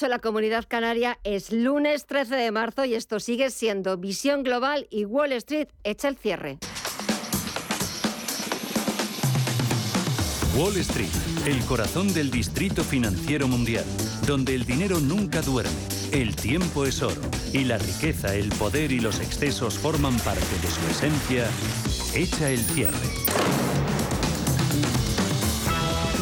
la comunidad canaria es lunes 13 de marzo y esto sigue siendo Visión Global y Wall Street echa el cierre. Wall Street, el corazón del distrito financiero mundial, donde el dinero nunca duerme, el tiempo es oro y la riqueza, el poder y los excesos forman parte de su esencia, echa el cierre.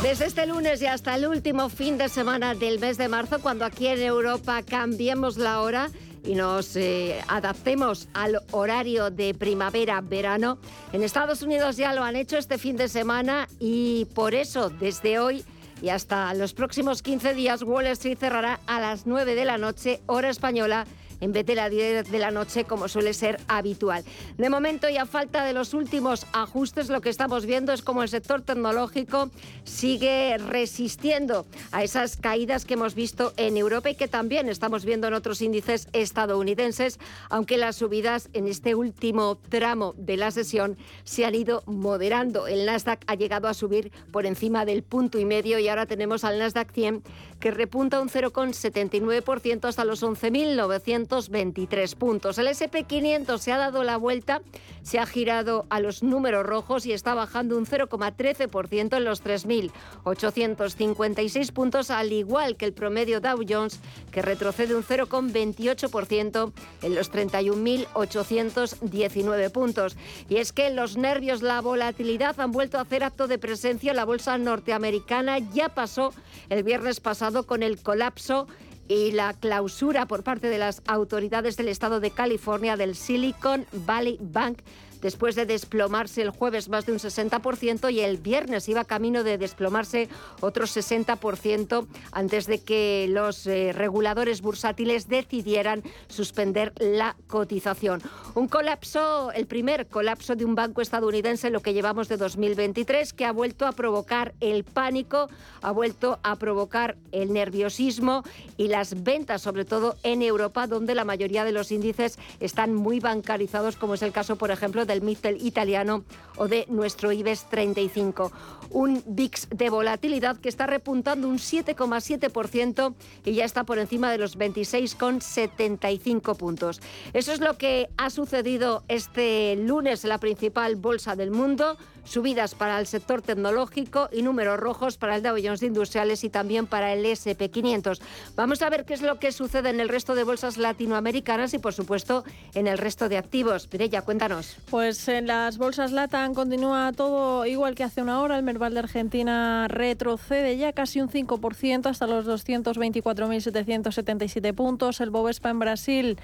Desde este lunes y hasta el último fin de semana del mes de marzo, cuando aquí en Europa cambiemos la hora y nos eh, adaptemos al horario de primavera-verano, en Estados Unidos ya lo han hecho este fin de semana y por eso desde hoy y hasta los próximos 15 días Wall Street cerrará a las 9 de la noche, hora española en vez de las 10 de la noche como suele ser habitual. De momento y a falta de los últimos ajustes, lo que estamos viendo es como el sector tecnológico sigue resistiendo a esas caídas que hemos visto en Europa y que también estamos viendo en otros índices estadounidenses, aunque las subidas en este último tramo de la sesión se han ido moderando. El Nasdaq ha llegado a subir por encima del punto y medio y ahora tenemos al Nasdaq 100 que repunta un 0,79% hasta los 11.900 23 puntos. El SP500 se ha dado la vuelta, se ha girado a los números rojos y está bajando un 0,13% en los 3.856 puntos, al igual que el promedio Dow Jones, que retrocede un 0,28% en los 31.819 puntos. Y es que los nervios, la volatilidad han vuelto a hacer acto de presencia. La bolsa norteamericana ya pasó el viernes pasado con el colapso y la clausura por parte de las autoridades del estado de California del Silicon Valley Bank después de desplomarse el jueves más de un 60% y el viernes iba camino de desplomarse otro 60% antes de que los eh, reguladores bursátiles decidieran suspender la cotización. Un colapso, el primer colapso de un banco estadounidense en lo que llevamos de 2023 que ha vuelto a provocar el pánico, ha vuelto a provocar el nerviosismo y las ventas, sobre todo en Europa, donde la mayoría de los índices están muy bancarizados, como es el caso, por ejemplo, del Mittel italiano o de nuestro IBEX 35. Un VIX de volatilidad que está repuntando un 7,7% y ya está por encima de los 26,75 puntos. Eso es lo que ha sucedido este lunes en la principal bolsa del mundo subidas para el sector tecnológico y números rojos para el Dow Jones Industriales y también para el SP500. Vamos a ver qué es lo que sucede en el resto de bolsas latinoamericanas y, por supuesto, en el resto de activos. Mireya, cuéntanos. Pues en las bolsas LATAM continúa todo igual que hace una hora. El Merval de Argentina retrocede ya casi un 5% hasta los 224.777 puntos. El Bovespa en Brasil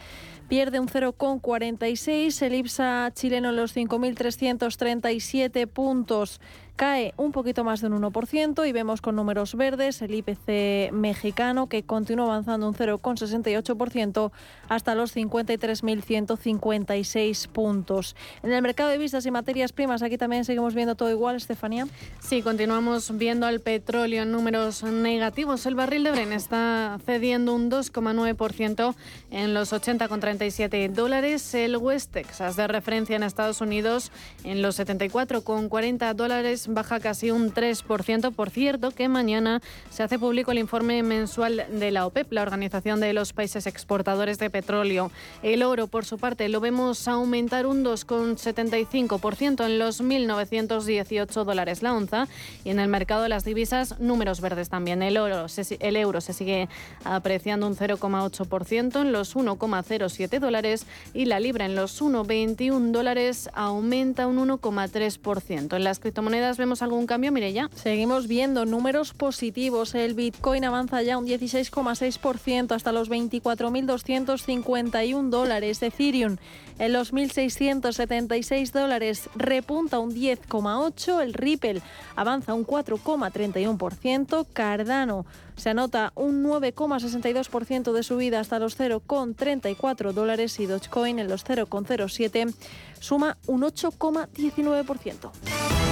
pierde un 0,46. El IPSA chileno en los 5.337 puntos cae un poquito más de un 1% y vemos con números verdes el IPC mexicano que continúa avanzando un 0,68% hasta los 53.156 puntos. En el mercado de vistas y materias primas, aquí también seguimos viendo todo igual, Estefanía. Sí, continuamos viendo al petróleo en números negativos. El barril de Bren está cediendo un 2,9% en los 80,37 dólares. El West Texas de referencia en Estados Unidos en los 74,40 dólares baja casi un 3%. Por cierto, que mañana se hace público el informe mensual de la OPEP, la Organización de los Países Exportadores de Petróleo. El oro, por su parte, lo vemos aumentar un 2,75% en los 1.918 dólares la onza. Y en el mercado de las divisas, números verdes también. El, oro, el euro se sigue apreciando un 0,8% en los 1,07 dólares y la libra en los 1,21 dólares aumenta un 1,3%. En las criptomonedas vemos algún cambio, ya Seguimos viendo números positivos. El Bitcoin avanza ya un 16,6% hasta los 24.251 dólares. Ethereum en los 1.676 dólares repunta un 10,8%. El Ripple avanza un 4,31%. Cardano se anota un 9,62% de subida hasta los 0,34 dólares y Dogecoin en los 0,07 suma un 8,19%.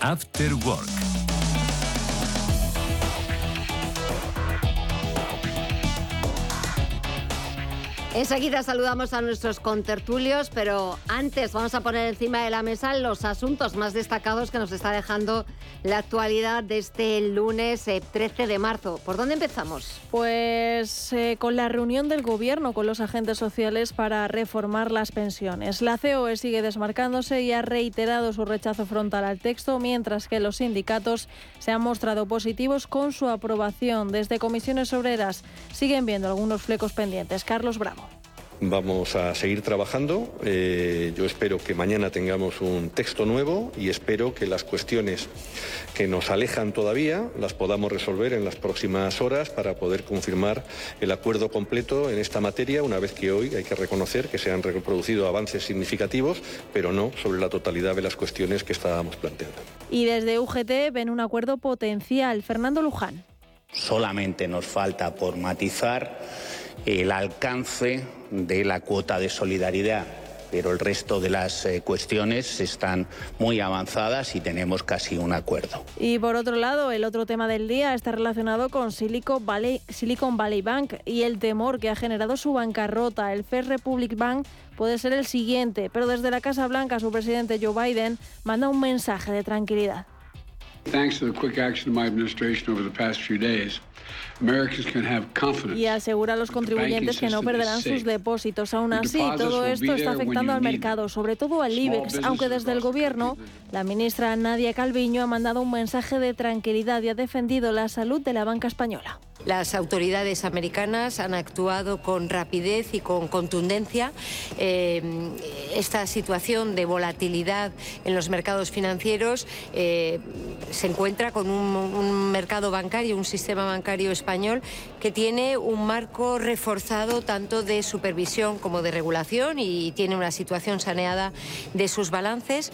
After Work. Enseguida saludamos a nuestros contertulios, pero antes vamos a poner encima de la mesa los asuntos más destacados que nos está dejando la actualidad de este lunes 13 eh, de marzo. ¿Por dónde empezamos? Pues eh, con la reunión del Gobierno con los agentes sociales para reformar las pensiones. La COE sigue desmarcándose y ha reiterado su rechazo frontal al texto, mientras que los sindicatos se han mostrado positivos con su aprobación. Desde comisiones obreras siguen viendo algunos flecos pendientes. Carlos Bravo. Vamos a seguir trabajando. Eh, yo espero que mañana tengamos un texto nuevo y espero que las cuestiones que nos alejan todavía las podamos resolver en las próximas horas para poder confirmar el acuerdo completo en esta materia, una vez que hoy hay que reconocer que se han reproducido avances significativos, pero no sobre la totalidad de las cuestiones que estábamos planteando. Y desde UGT ven un acuerdo potencial. Fernando Luján. Solamente nos falta por matizar el alcance de la cuota de solidaridad pero el resto de las eh, cuestiones están muy avanzadas y tenemos casi un acuerdo. Y por otro lado, el otro tema del día está relacionado con Silicon Valley, Silicon Valley Bank y el temor que ha generado su bancarrota. El First Republic Bank puede ser el siguiente, pero desde la Casa Blanca su presidente Joe Biden manda un mensaje de tranquilidad. Thanks to the quick action of my administration over the past few days, y asegura a los contribuyentes que no perderán sus depósitos. Aún así, todo esto está afectando al mercado, sobre todo al IBEX, aunque desde el Gobierno, la ministra Nadia Calviño ha mandado un mensaje de tranquilidad y ha defendido la salud de la banca española. Las autoridades americanas han actuado con rapidez y con contundencia. Eh, esta situación de volatilidad en los mercados financieros eh, se encuentra con un, un mercado bancario, un sistema bancario español que tiene un marco reforzado tanto de supervisión como de regulación y tiene una situación saneada de sus balances.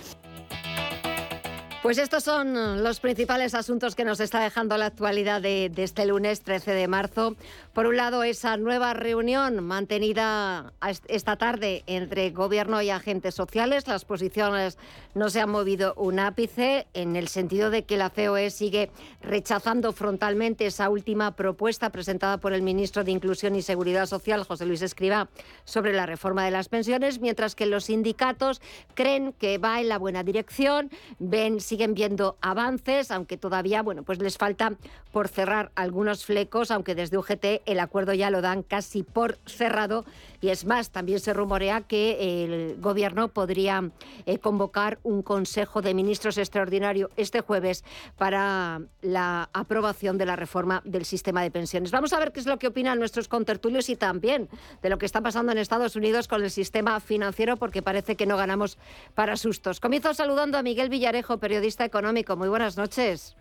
Pues estos son los principales asuntos que nos está dejando la actualidad de, este lunes 13 de marzo. Por un lado, esa nueva reunión mantenida esta tarde entre gobierno y agentes sociales. Las posiciones no se han movido un ápice en el sentido de que la COE sigue rechazando frontalmente esa última propuesta presentada por el ministro de Inclusión y Seguridad Social, José Luis Escriba, sobre la reforma de las pensiones, mientras que los sindicatos creen que va en la buena dirección, ven siguen viendo avances, aunque todavía, bueno, pues les falta por cerrar algunos flecos, aunque desde UGT el acuerdo ya lo dan casi por cerrado. Y es más, también se rumorea que el gobierno podría eh, convocar un consejo de ministros extraordinario este jueves para la aprobación de la reforma del sistema de pensiones. Vamos a ver qué es lo que opinan nuestros contertulios y también de lo que está pasando en Estados Unidos con el sistema financiero, porque parece que no ganamos para sustos. Comienzo saludando a Miguel Villarejo, periodista económico. Muy buenas noches.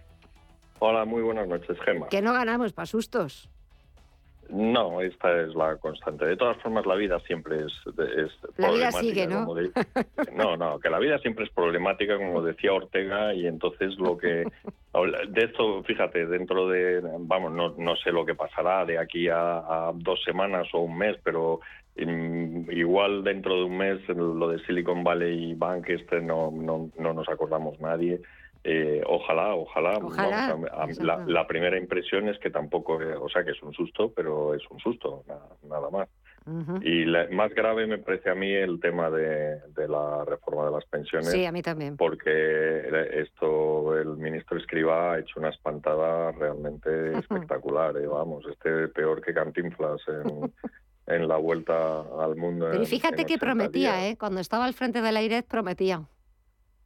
Hola, muy buenas noches, Gemma. Que no ganamos para sustos. No, esta es la constante. De todas formas, la vida siempre es, es la vida sigue, ¿no? no, no, que la vida siempre es problemática, como decía Ortega, y entonces lo que... De esto, fíjate, dentro de... Vamos, no, no sé lo que pasará de aquí a, dos semanas o un mes, pero igual dentro de un mes lo de Silicon Valley Bank este no, no, no nos acordamos nadie. Eh, ojalá, ojalá. la, primera impresión es que tampoco, eh, o sea, que es un susto, pero es un susto, nada, más. Y más grave me parece a mí el tema de, la reforma de las pensiones. Sí, a mí también. Porque esto, el ministro Escriba ha hecho una espantada realmente espectacular. Eh, vamos, este peor que Cantinflas en, en la vuelta al mundo. Pero fíjate que prometía, ¿eh? Cuando estaba al frente de la IRED prometía.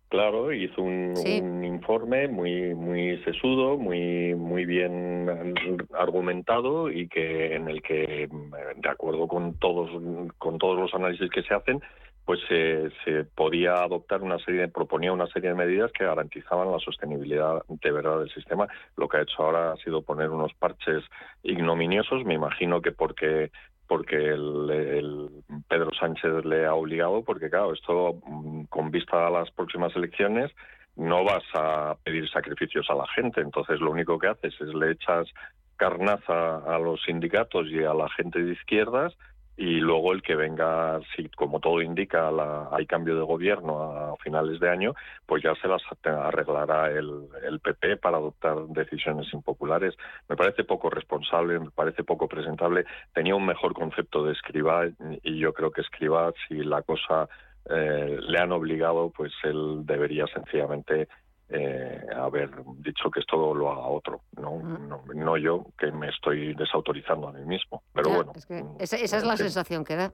Claro, hizo un, informe muy muy sesudo, muy muy bien argumentado y que en el que de acuerdo con todos con todos los análisis que se hacen, pues se podía adoptar una serie, proponía una serie de medidas que garantizaban la sostenibilidad de verdad del sistema. Lo que ha hecho ahora ha sido poner unos parches ignominiosos, me imagino que porque porque el, Pedro Sánchez le ha obligado, porque claro, esto mm, con vista a las próximas elecciones no vas a pedir sacrificios a la gente, entonces lo único que haces es le echas carnaza a los sindicatos y a la gente de izquierdas y luego el que venga, si como todo indica, hay cambio de gobierno a finales de año, pues ya se las arreglará el, el PP para adoptar decisiones impopulares. Me parece poco responsable, me parece poco presentable. Tenía un mejor concepto de escriba y yo creo que escriba, si la cosa eh, le han obligado, pues él debería sencillamente eh, haber dicho que esto lo haga otro, no, no, yo que me estoy desautorizando a mí mismo. Pero bueno. Mm, esa, es la sensación que da.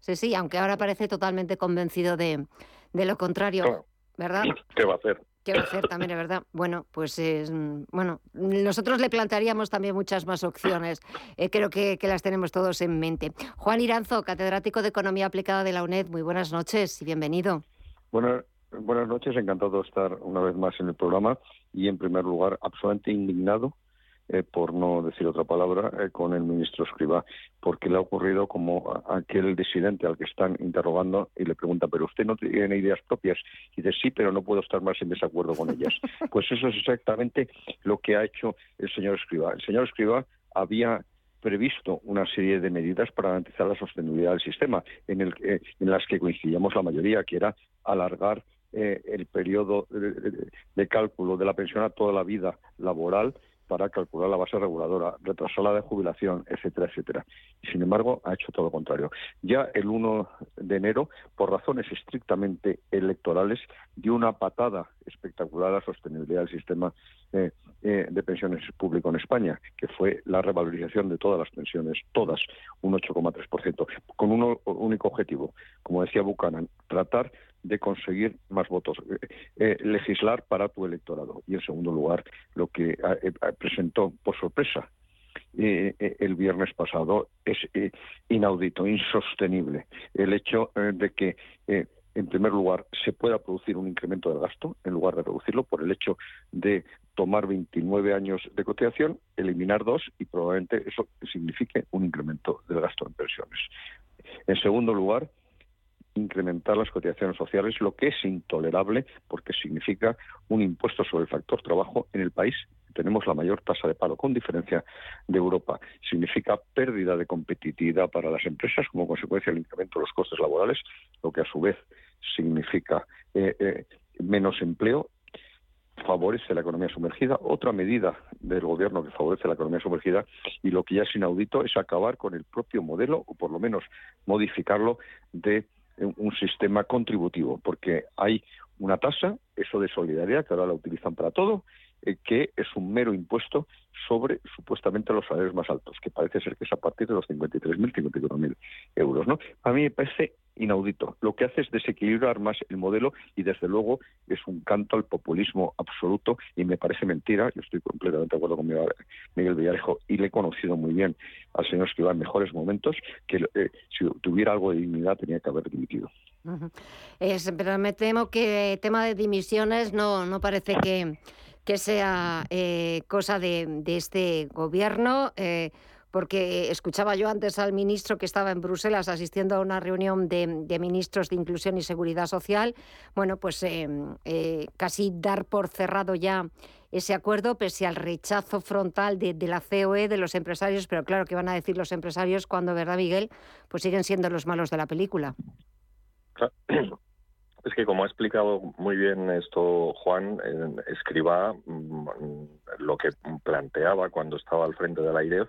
Sí, sí, aunque ahora parece totalmente convencido de, de lo contrario, ¿verdad? ¿Qué va a hacer? ¿Qué va a hacer también, es verdad? Bueno, pues es, mm, bueno, nosotros le plantearíamos también muchas más opciones. Eh, creo que, que, las tenemos todos en mente. Juan Iranzo, catedrático de Economía Aplicada de la UNED, muy buenas noches y bienvenido. Bueno, Buenas noches, encantado de estar una vez más en el programa y en primer lugar absolutamente indignado, eh, por no decir otra palabra, eh, con el ministro Escriba, porque le ha ocurrido como aquel disidente al que están interrogando y le pregunta, pero usted no tiene ideas propias y dice, sí, pero no puedo estar más en desacuerdo con ellas. Pues eso es exactamente lo que ha hecho el señor Escriba. El señor Escriba había previsto una serie de medidas para garantizar la sostenibilidad del sistema, en, el, eh, en las que coincidíamos la mayoría, que era alargar eh, el periodo de, cálculo de la pensión a toda la vida laboral para calcular la base reguladora, retrasar la de jubilación, etcétera, etcétera. Sin embargo, ha hecho todo lo contrario. Ya el 1 de enero, por razones estrictamente electorales, dio una patada espectacular a la sostenibilidad del sistema eh, eh, de pensiones público en España, que fue la revalorización de todas las pensiones, todas, un 8,3%, con un único objetivo, como decía Buchanan, tratar de conseguir más votos, eh, eh, legislar para tu electorado. Y en segundo lugar, lo que eh, presentó por sorpresa el viernes pasado es inaudito, insostenible. El hecho de que en primer lugar, se pueda producir un incremento del gasto en lugar de reducirlo por el hecho de tomar 29 años de cotización, eliminar dos y probablemente eso signifique un incremento del gasto en pensiones. En segundo lugar, incrementar las cotizaciones sociales, lo que es intolerable porque significa un impuesto sobre el factor trabajo en el país. Tenemos la mayor tasa de paro con diferencia de Europa. Significa pérdida de competitividad para las empresas como consecuencia del incremento de los costes laborales, lo que a su vez significa eh, eh, menos empleo favorece la economía sumergida. Otra medida del gobierno que favorece la economía sumergida y lo que ya es inaudito es acabar con el propio modelo o por lo menos modificarlo de un sistema contributivo, porque hay una tasa, eso de solidaridad, que ahora la utilizan para todo, eh, que es un mero impuesto sobre supuestamente los salarios más altos, que parece ser que es a partir de los 53.000, 54.000 euros. ¿no? A mí me parece inaudito. Lo que hace es desequilibrar más el modelo y desde luego es un canto al populismo absoluto y me parece mentira. Yo estoy completamente de acuerdo con Miguel Villarejo y le he conocido muy bien al señor Escribá en mejores momentos, que eh, si tuviera algo de dignidad tenía que haber dimitido. pero me temo que el tema de dimisiones no, no parece que que sea eh, cosa de, este gobierno. Eh, porque escuchaba yo antes al ministro que estaba en Bruselas asistiendo a una reunión de, ministros de Inclusión y Seguridad Social, bueno, pues eh, casi dar por cerrado ya ese acuerdo, pese al rechazo frontal de, de, la COE, de los empresarios, pero claro, ¿qué van a decir los empresarios cuando, verdad, Miguel? Pues siguen siendo los malos de la película. Es que como ha explicado muy bien esto Juan, mm, lo que planteaba cuando estaba al frente de la IREF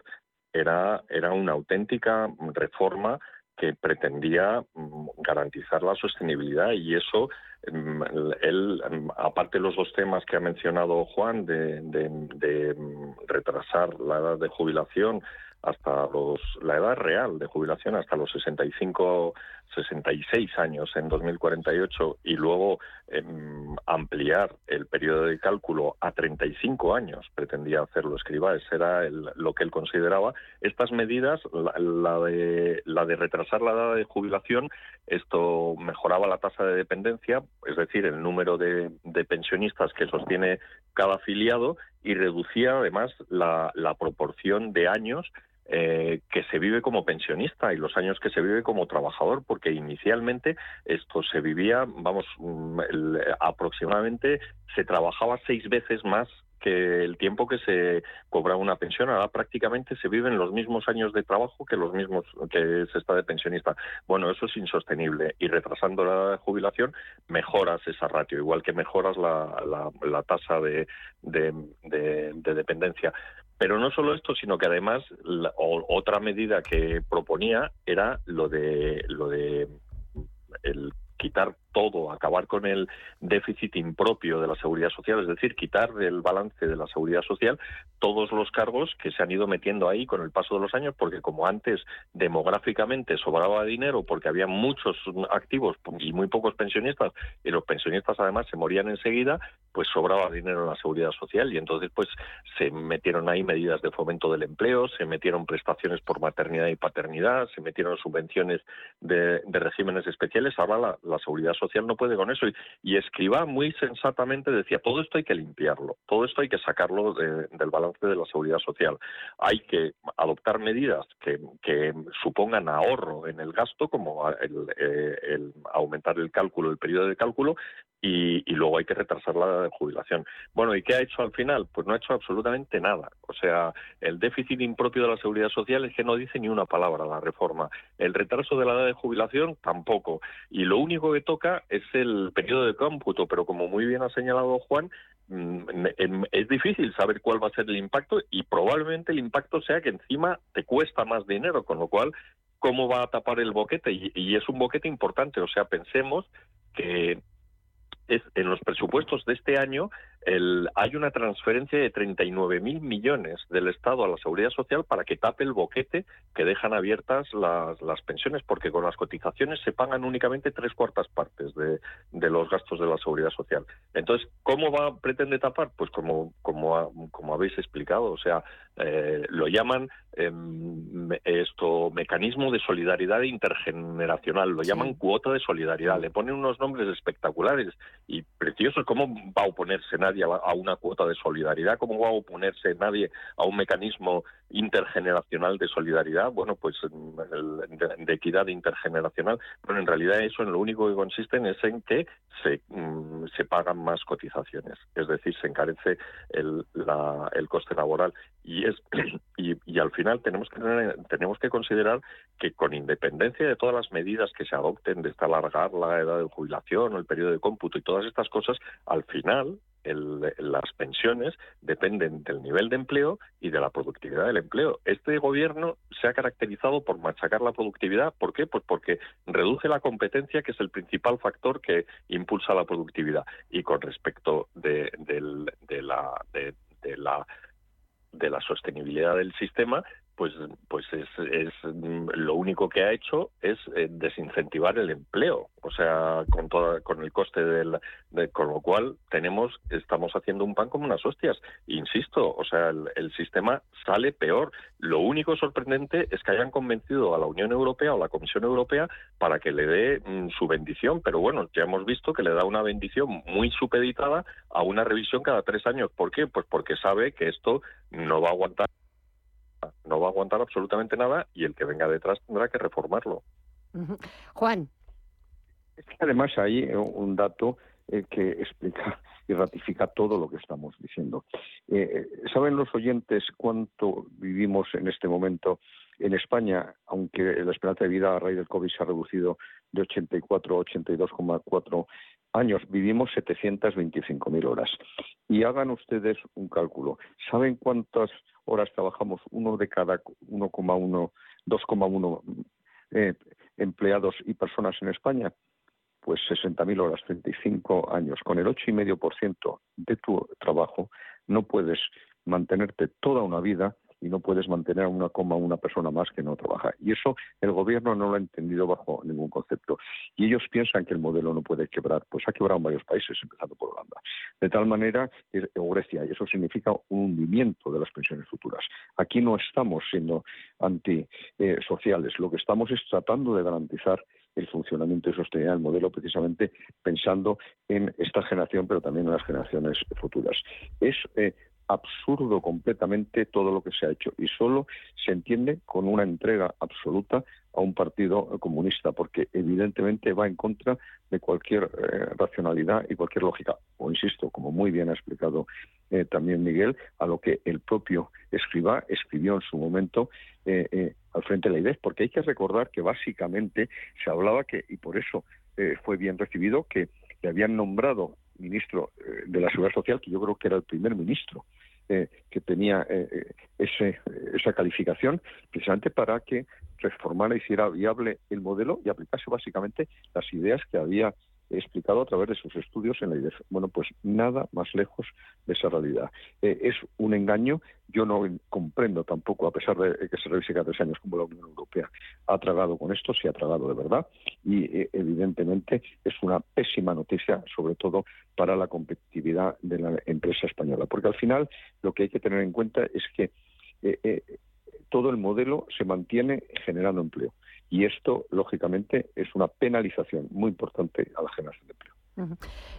era, era una auténtica reforma que pretendía mm, garantizar la sostenibilidad y eso, mm, él, aparte de los dos temas que ha mencionado Juan, de, de retrasar la edad de jubilación hasta los, la edad real de jubilación hasta los 65 66 años en 2048 y luego em, ampliar el periodo de cálculo a 35 años, pretendía hacerlo Escriba, ese era lo que él consideraba. Estas medidas, la, de, la de retrasar la edad de jubilación, esto mejoraba la tasa de dependencia, es decir, el número de, pensionistas que sostiene cada afiliado y reducía además la, la proporción de años eh, que se vive como pensionista y los años que se vive como trabajador, porque inicialmente esto se vivía, vamos, mm, aproximadamente se trabajaba seis veces más que el tiempo que se cobra una pensión. Ahora prácticamente se viven los mismos años de trabajo que los mismos que se está de pensionista. Bueno, eso es insostenible y retrasando la jubilación mejoras esa ratio, igual que mejoras la, la, tasa de, de, de dependencia. Pero no solo esto, sino que además otra medida que proponía era lo de lo de el quitar todo, acabar con el déficit impropio de la seguridad social, es decir, quitar del balance de la seguridad social todos los cargos que se han ido metiendo ahí con el paso de los años, porque como antes demográficamente sobraba dinero porque había muchos activos y muy pocos pensionistas, y los pensionistas además se morían enseguida, pues sobraba dinero en la seguridad social y entonces pues se metieron ahí medidas de fomento del empleo, se metieron prestaciones por maternidad y paternidad, se metieron subvenciones de, regímenes especiales, ahora la, la seguridad social no puede con eso. Y, y Escribá muy sensatamente decía, todo esto hay que limpiarlo, todo esto hay que sacarlo del balance de la seguridad social. Hay que adoptar medidas que, supongan ahorro en el gasto, como eh, el aumentar el cálculo, el periodo de cálculo, y, y, luego hay que retrasar la jubilación. Bueno, ¿y qué ha hecho al final? Pues no ha hecho absolutamente nada. O sea, el déficit impropio de la seguridad social es que no dice ni una palabra la reforma. El retraso de la edad de jubilación tampoco. Y lo único que toca es el periodo de cómputo, pero como muy bien ha señalado Juan, mm, es difícil saber cuál va a ser el impacto y probablemente el impacto sea que encima te cuesta más dinero, con lo cual cómo va a tapar el boquete y, y, es un boquete importante. O sea, pensemos que es en los presupuestos de este año el, hay una transferencia de 39.000 mil millones del Estado a la Seguridad Social para que tape el boquete que dejan abiertas las, las pensiones, porque con las cotizaciones se pagan únicamente tres cuartas partes de, de los gastos de la Seguridad Social. Entonces, ¿cómo va pretende tapar? Pues como, como, como habéis explicado, o sea, eh, lo llaman em, esto mecanismo de solidaridad intergeneracional, lo llaman cuota de solidaridad, le ponen unos nombres espectaculares y preciosos. ¿Cómo va a oponerse nadie? A una cuota de solidaridad, cómo va a oponerse nadie a un mecanismo intergeneracional de solidaridad, bueno, pues de, equidad intergeneracional, pero en realidad eso en lo único que consiste es en que se, mm, se pagan más cotizaciones, es decir, se encarece el, coste laboral. Y es y, y, al final tenemos que tenemos que considerar que con independencia de todas las medidas que se adopten desde alargar la edad de jubilación o el periodo de cómputo y todas estas cosas, al final las pensiones dependen del nivel de empleo y de la productividad del empleo. Este gobierno se ha caracterizado por machacar la productividad. ¿Por qué? Pues porque reduce la competencia, que es el principal factor que impulsa la productividad. Y con respecto de, la, de, la de la sostenibilidad del sistema, pues, pues es, es, mm, lo único que ha hecho es eh, desincentivar el empleo, o sea, con toda, con el coste del, de, con lo cual tenemos, estamos haciendo un pan como unas hostias. Insisto, o sea, el, sistema sale peor. Lo único sorprendente es que hayan convencido a la Unión Europea o la Comisión Europea para que le dé mm, su bendición, pero bueno, ya hemos visto que le da una bendición muy supeditada a una revisión cada tres años. ¿Por qué? Pues porque sabe que esto no va a aguantar no va a aguantar absolutamente nada y el que venga detrás tendrá que reformarlo. Juan. Es que además hay eh, un dato eh, que explica y ratifica todo lo que estamos diciendo. Eh, ¿Saben los oyentes cuánto vivimos en este momento en España, aunque la esperanza de vida a raíz del COVID se ha reducido de 84 a 82,4 años, vivimos 725.000 horas. Y hagan ustedes un cálculo. ¿Saben cuántas horas trabajamos? Uno de cada 1,1, 2,1 eh, empleados y personas en España. Pues 60.000 horas, 35 años. Con el 8,5% de tu trabajo no puedes mantenerte toda una vida y no puedes mantener a una coma una persona más que no trabaja. Y eso el gobierno no lo ha entendido bajo ningún concepto. Y ellos piensan que el modelo no puede quebrar. Pues ha quebrado en varios países, empezando por Holanda. De tal manera, o Grecia, y eso significa un hundimiento de las pensiones futuras. Aquí no estamos siendo antisociales, lo que estamos es tratando de garantizar el funcionamiento y sostenibilidad del modelo precisamente pensando en esta generación, pero también en las generaciones futuras. Es eh, absurdo completamente todo lo que se ha hecho y solo se entiende con una entrega absoluta a un partido comunista, porque evidentemente va en contra de cualquier eh, racionalidad y cualquier lógica. O insisto, como muy bien ha explicado eh, también Miguel, a lo que el propio escriba escribió en su momento eh, al frente de la IDEF, porque hay que recordar que básicamente se hablaba que, y por eso fue bien recibido, que le habían nombrado ministro de la Seguridad Social, que yo creo que era el primer ministro que tenía ese, esa calificación, precisamente para que reformara, hiciera viable el modelo y aplicase básicamente las ideas que había explicado a través de sus estudios en la IDEF. Bueno, pues nada más lejos de esa realidad. Eh, es un engaño. Yo no comprendo tampoco, a pesar de que se revise cada tres años como la Unión Europea ha tragado con esto, si ha tragado de verdad. Y eh, evidentemente es una pésima noticia, sobre todo para la competitividad de la empresa española. Porque al final lo que hay que tener en cuenta es que eh, todo el modelo se mantiene generando empleo. Y esto, lógicamente, es una penalización muy importante a la generación de empleo.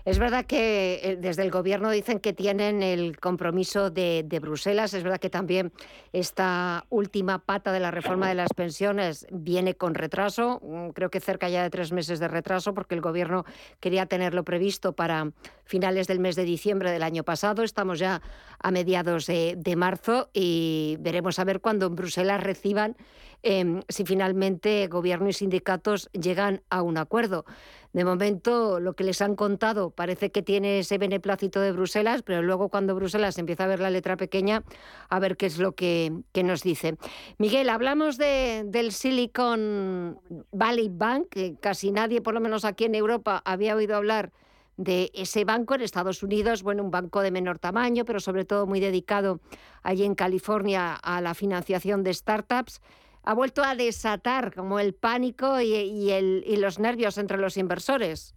Es verdad que eh, desde el Gobierno dicen que tienen el compromiso de, Bruselas. Es verdad que también esta última pata de la reforma de las pensiones viene con retraso. Mm, creo que cerca ya de tres meses de retraso, porque el Gobierno quería tenerlo previsto para finales del mes de diciembre del año pasado. Estamos ya a mediados de, marzo y veremos a ver cuándo en Bruselas reciban em, si finalmente Gobierno y sindicatos llegan a un acuerdo. De momento, lo que les han contado parece que tiene ese beneplácito de Bruselas, pero luego cuando Bruselas empieza a ver la letra pequeña, a ver qué es lo que, nos dice. Miguel, hablamos de, del Silicon Valley Bank, que casi nadie, por lo menos aquí en Europa, había oído hablar de ese banco en Estados Unidos, bueno, un banco de menor tamaño, pero sobre todo muy dedicado allí en California a la financiación de startups ha vuelto a desatar como el pánico y, el, y los nervios entre los inversores.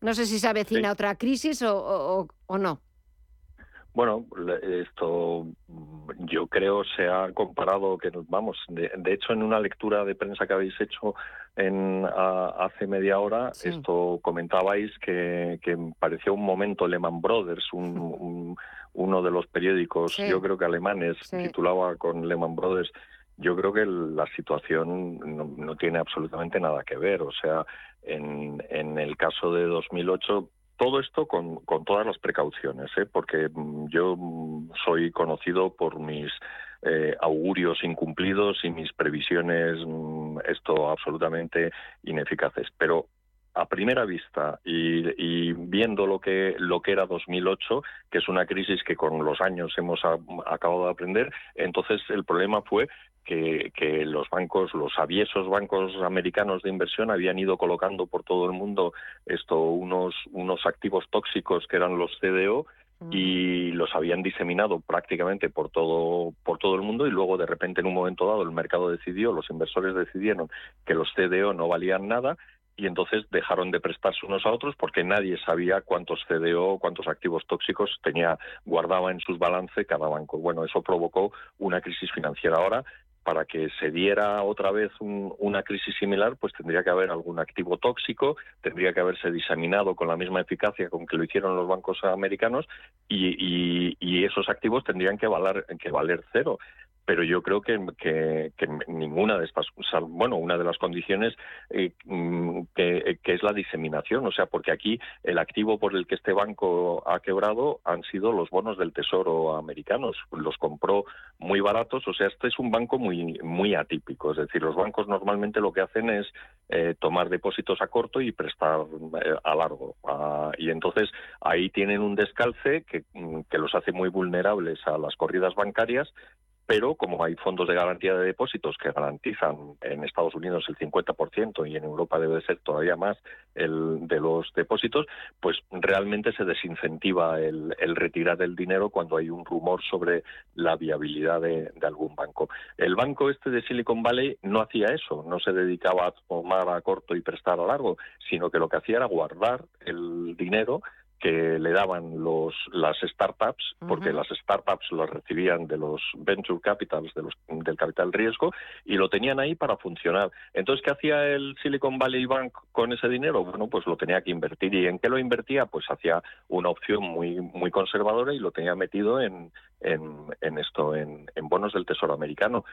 No sé si se avecina otra crisis o, o, no. Bueno, esto yo creo se ha comparado que vamos, de, hecho en una lectura de prensa que habéis hecho en hace media hora, esto comentabais que, que, parecía un momento Lehman Brothers, un, uno de los periódicos, yo creo que alemanes, titulaba con Lehman Brothers yo creo que la situación no, tiene absolutamente nada que ver. O sea, en, en el caso de 2008 todo esto con, con, todas las precauciones, ¿eh? porque mm, yo mm, soy conocido por mis eh, augurios incumplidos y mis previsiones, mm, esto absolutamente ineficaces. Pero a primera vista y, y, viendo lo que lo que era 2008, que es una crisis que con los años hemos acabado de aprender, entonces el problema fue que, los bancos, los aviesos bancos americanos de inversión habían ido colocando por todo el mundo esto unos, unos activos tóxicos que eran los CDO y los habían diseminado prácticamente por todo por todo el mundo y luego de repente en un momento dado el mercado decidió, los inversores decidieron que los CDO no valían nada y entonces dejaron de prestarse unos a otros porque nadie sabía cuántos CDO, cuántos activos tóxicos tenía guardaba en sus balances cada banco. Bueno, eso provocó una crisis financiera. Ahora para que se diera otra vez una crisis similar, pues tendría que haber algún activo tóxico, tendría que haberse diseminado con la misma eficacia con que lo hicieron los bancos americanos y, y esos activos tendrían que valer, que valer cero pero yo creo que, ninguna de estas, bueno, una de las condiciones eh, mm, que, es la diseminación, o sea, porque aquí el activo por el que este banco ha quebrado han sido los bonos del Tesoro americanos, los compró muy baratos, o sea, este es un banco muy muy atípico, es decir, los bancos normalmente lo que hacen es eh, tomar depósitos a corto y prestar eh, a largo, ah, y entonces ahí tienen un descalce que, mm, que los hace muy vulnerables a las corridas bancarias pero como hay fondos de garantía de depósitos que garantizan en Estados Unidos el 50% y en Europa debe ser todavía más el de los depósitos, pues realmente se desincentiva el, retirar el dinero cuando hay un rumor sobre la viabilidad de, algún banco. El banco este de Silicon Valley no hacía eso, no se dedicaba a tomar a corto y prestar a largo, sino que lo que hacía era guardar el dinero que le daban los, las startups, porque las startups las recibían de los venture capitals, de los, del capital riesgo, y lo tenían ahí para funcionar. Entonces, ¿qué hacía el Silicon Valley Bank con ese dinero? Bueno, pues lo tenía que invertir. ¿Y en qué lo invertía? Pues hacía una opción muy, muy conservadora y lo tenía metido en, en, esto, en, en bonos del Tesoro americano.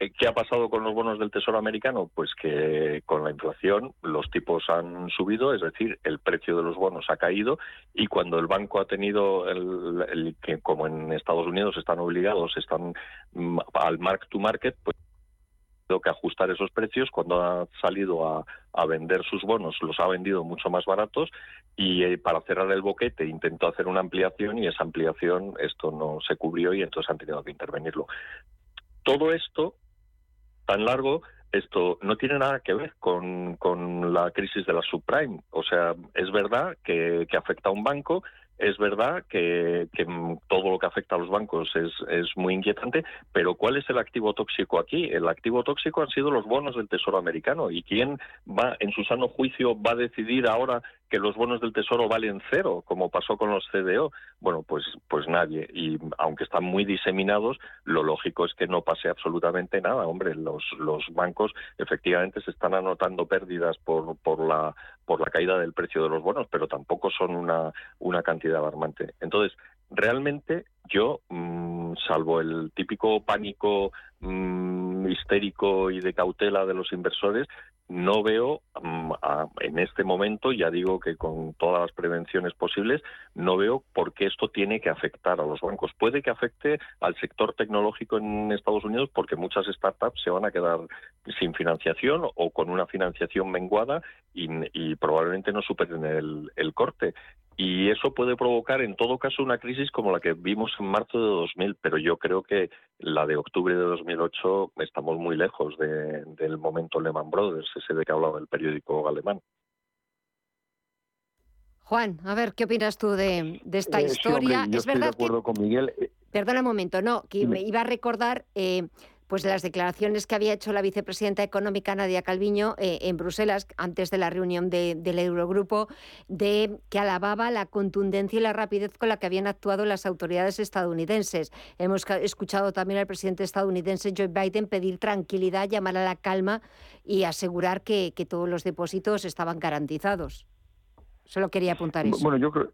Eh, ¿Qué ha pasado con los bonos del Tesoro americano? Pues que con la inflación los tipos han subido, es decir, el precio de los bonos ha caído y cuando el banco ha tenido, el, que como en Estados Unidos están obligados, están mm, al mark to market, pues que ajustar esos precios. Cuando ha salido a, a, vender sus bonos, los ha vendido mucho más baratos y eh, para cerrar el boquete intentó hacer una ampliación y esa ampliación esto no se cubrió y entonces han tenido que intervenirlo. Todo esto tan largo, esto no tiene nada que ver con, con la crisis de la subprime. O sea, es verdad que, que afecta a un banco, es verdad que, todo lo que afecta a los bancos es, muy inquietante, pero ¿cuál es el activo tóxico aquí? El activo tóxico han sido los bonos del Tesoro americano. ¿Y quién va, en su sano juicio, va a decidir ahora que los bonos del Tesoro valen cero, como pasó con los CDO. Bueno, pues, pues nadie. Y aunque están muy diseminados, lo lógico es que no pase absolutamente nada. Hombre, los, bancos efectivamente se están anotando pérdidas por, la, caída del precio de los bonos, pero tampoco son una cantidad alarmante. Entonces, realmente yo, mm, salvo el típico pánico mm, histérico y de cautela de los inversores, no veo mm, en este momento, ya digo que con todas las prevenciones posibles, no veo por qué esto tiene que afectar a los bancos. Puede que afecte al sector tecnológico en Estados Unidos porque muchas startups se van a quedar sin financiación o con una financiación menguada y, probablemente no superen el, el corte. Y eso puede provocar, en todo caso, una crisis como la que vimos en marzo de 2000, pero yo creo que la de octubre de 2008 estamos muy lejos del momento Lehman Brothers, ese de que hablaba el periódico alemán. Juan, a ver, ¿qué opinas tú de, esta eh, historia? es verdad de acuerdo con Miguel. Eh, Perdona un momento, no, que me iba a recordar eh, pues de las declaraciones que había hecho la vicepresidenta económica Nadia Calviño eh, en Bruselas antes de la reunión del Eurogrupo, de que alababa la contundencia y la rapidez con la que habían actuado las autoridades estadounidenses. Hemos escuchado también al presidente estadounidense Joe Biden pedir tranquilidad, llamar a la calma y asegurar que, todos los depósitos estaban garantizados. Solo quería apuntar eso. Bueno, yo creo,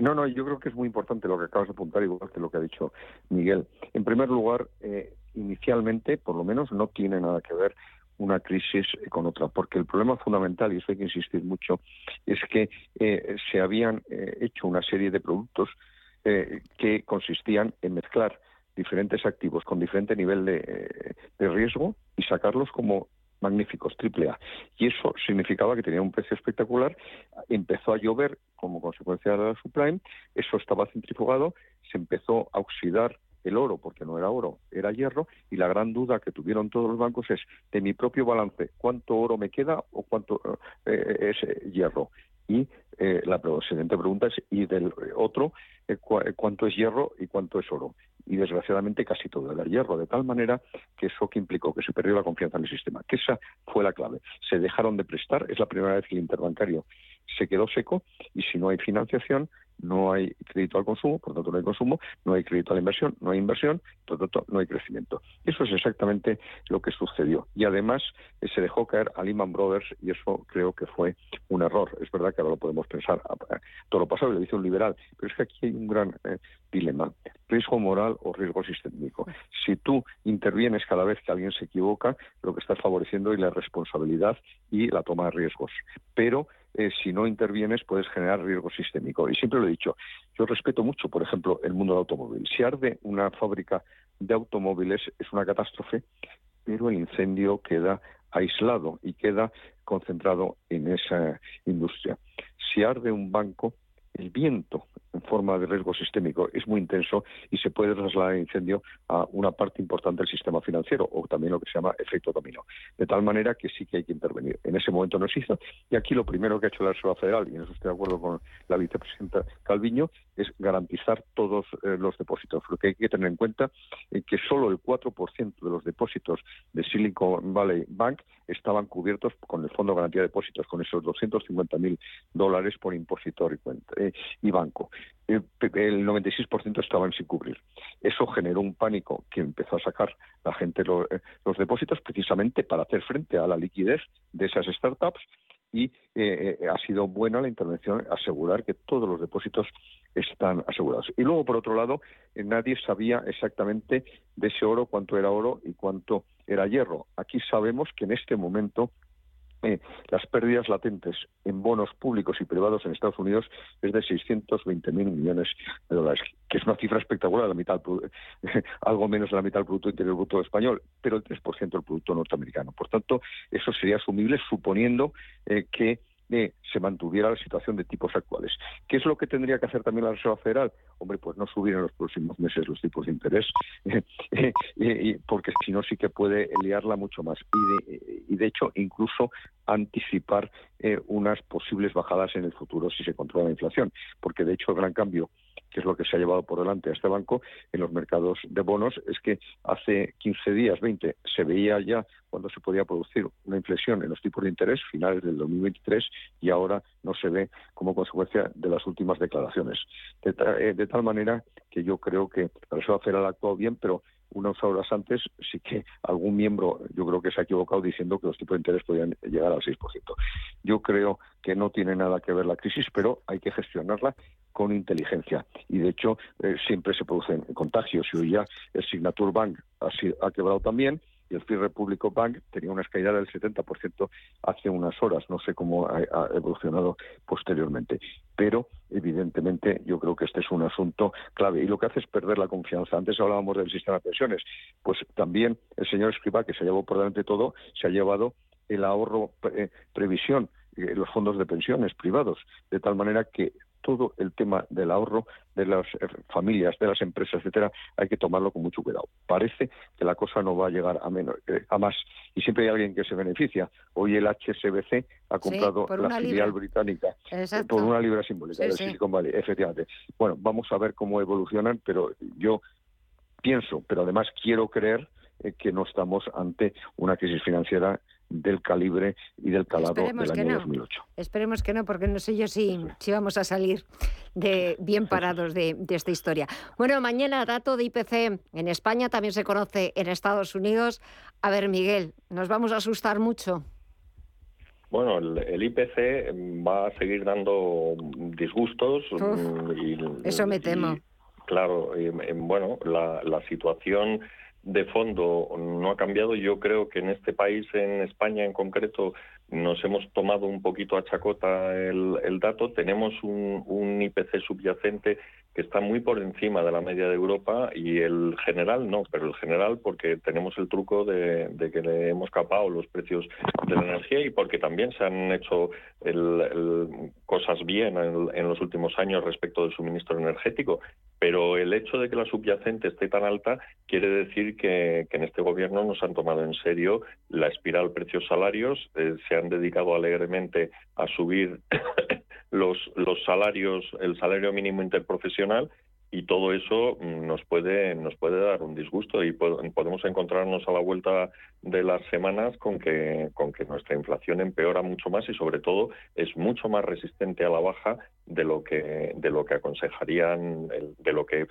no, no, yo creo que es muy importante lo que acabas de apuntar, igual que lo que ha dicho Miguel. En primer lugar, eh, inicialmente, por lo menos, no tiene nada que ver una crisis con otra, porque el problema fundamental, y eso hay que insistir mucho, es que eh, se habían eh, hecho una serie de productos eh, que consistían en mezclar diferentes activos con diferente nivel de, de riesgo y sacarlos como magníficos, triple A. Y eso significaba que tenía un precio espectacular. Empezó a llover como consecuencia de la subprime, eso estaba centrifugado, se empezó a oxidar el oro, porque no era oro, era hierro, y la gran duda que tuvieron todos los bancos es de mi propio balance, ¿cuánto oro me queda o cuánto eh, es hierro? Y eh, la siguiente pregunta es, ¿y del otro eh, cuánto es hierro y cuánto es oro? Y desgraciadamente casi todo era hierro, de tal manera que eso que implicó que se perdió la confianza en el sistema, que esa fue la clave. Se dejaron de prestar, es la primera vez que el interbancario se quedó seco y si no hay financiación, no hay crédito al consumo, por lo tanto no hay consumo, no hay crédito a la inversión, no hay inversión, por lo tanto no hay crecimiento. Eso es exactamente lo que sucedió. Y además eh, se dejó caer a Lehman Brothers y eso creo que fue un error. Es verdad que ahora lo podemos pensar. Ah, todo lo pasado lo dice un liberal, pero es que aquí hay un gran eh, dilema. Riesgo moral o riesgo sistémico. Si tú intervienes cada vez que alguien se equivoca, lo que estás favoreciendo es la responsabilidad y la toma de riesgos. Pero eh, si no intervienes puedes generar riesgo sistémico. Y siempre lo he dicho, yo respeto mucho, por ejemplo, el mundo del automóvil. Si arde una fábrica de automóviles es una catástrofe, pero el incendio queda aislado y queda concentrado en esa industria. Si arde un banco, el viento en forma de riesgo sistémico es muy intenso y se puede trasladar el incendio a una parte importante del sistema financiero o también lo que se llama efecto dominó. De tal manera que sí que hay que intervenir. En ese momento no se hizo y aquí lo primero que ha hecho la Reserva Federal, y en eso estoy de acuerdo con la vicepresidenta Calviño, es garantizar todos eh, los depósitos. Lo que hay que tener en cuenta es que solo el 4% de los depósitos de Silicon Valley Bank estaban cubiertos con el Fondo de Garantía de Depósitos, con esos 250.000 dólares por impositor y cuenta y banco. El, 96% estaban sin cubrir. Eso generó un pánico que empezó a sacar la gente los depósitos precisamente para hacer frente a la liquidez de esas startups y eh, eh, ha sido buena la intervención asegurar que todos los depósitos están asegurados. Y luego, por otro lado, eh, nadie sabía exactamente de ese oro cuánto era oro y cuánto era hierro. Aquí sabemos que en este momento las pérdidas latentes en bonos públicos y privados en Estados Unidos es de 620.000 millones de dólares, que es una cifra espectacular, la mitad, algo menos de la mitad del Producto Interior Bruto español, pero el 3% del Producto norteamericano. Por tanto, eso sería asumible suponiendo eh, que se mantuviera la situación de tipos actuales. ¿Qué es lo que tendría que hacer también la Reserva Federal? Hombre, pues no subir en los próximos meses los tipos de interés, porque si no sí que puede liarla mucho más. Y de, hecho, incluso anticipar eh, unas posibles bajadas en el futuro si se controla la inflación, porque de hecho el gran cambio que es lo que se ha llevado por delante a este banco en los mercados de bonos, es que hace 15 días, 20, se veía ya cuando se podía producir una inflexión en los tipos de interés, finales del 2023, y ahora no se ve como consecuencia de las últimas declaraciones. De, eh, tal manera que yo creo que la Reserva Federal ha actuado bien, pero unas horas antes sí que algún miembro, yo creo que se ha equivocado diciendo que los tipos de interés podían llegar al 6%. Yo creo que no tiene nada que ver la crisis, pero hay que gestionarla con inteligencia. Y de hecho, eh, siempre se producen contagios. Y hoy ya el Signature Bank ha, ha quebrado también el Free Republic Bank tenía una caída del 70% hace unas horas. No sé cómo ha, evolucionado posteriormente. Pero, evidentemente, yo creo que este es un asunto clave. Y lo que hace es perder la confianza. Antes hablábamos del sistema de pensiones. Pues también el señor Escriba, que se llevó por delante todo, se ha llevado el ahorro eh, previsión eh, los fondos de pensiones privados, de tal manera que todo el tema del ahorro de las eh, familias, de las empresas, etcétera, hay que tomarlo con mucho cuidado. Parece que la cosa no va a llegar a menos, eh, a más, y siempre hay alguien que se beneficia. Hoy el HSBC ha comprado la filial británica eh, por una libra simbólica del Silicon Valley, efectivamente. Bueno, vamos a ver cómo evolucionan, pero yo pienso, pero además quiero creer que no estamos ante una crisis financiera del calibre y del calado del año 2008. Esperemos que no, porque no sé yo si, si vamos a salir de bien parados de, esta historia. Bueno, mañana dato de IPC en España, también se conoce en Estados Unidos. A ver, Miguel, ¿nos vamos a asustar mucho? Bueno, el, IPC va a seguir dando disgustos. Mm, eso me temo. claro, bueno, la, la situación de fondo no ha cambiado. Yo creo que en este país, en España en concreto, nos hemos tomado un poquito a chacota el, el dato. Tenemos un, un IPC subyacente que está muy por encima de la media de Europa y el general no, pero el general porque tenemos el truco de, que le hemos capado los precios de la energía y porque también se han hecho cosas bien en, los últimos años respecto del suministro energético. Pero el hecho de que la subyacente esté tan alta quiere decir que, en este gobierno nos han tomado en serio la espiral precios-salarios, eh, se han dedicado alegremente a subir los, los salarios, el salario mínimo interprofesional y todo eso nos puede nos puede dar un disgusto y podemos encontrarnos a la vuelta de las semanas con que con que nuestra inflación empeora mucho más y sobre todo es mucho más resistente a la baja de lo que de lo que aconsejarían de lo que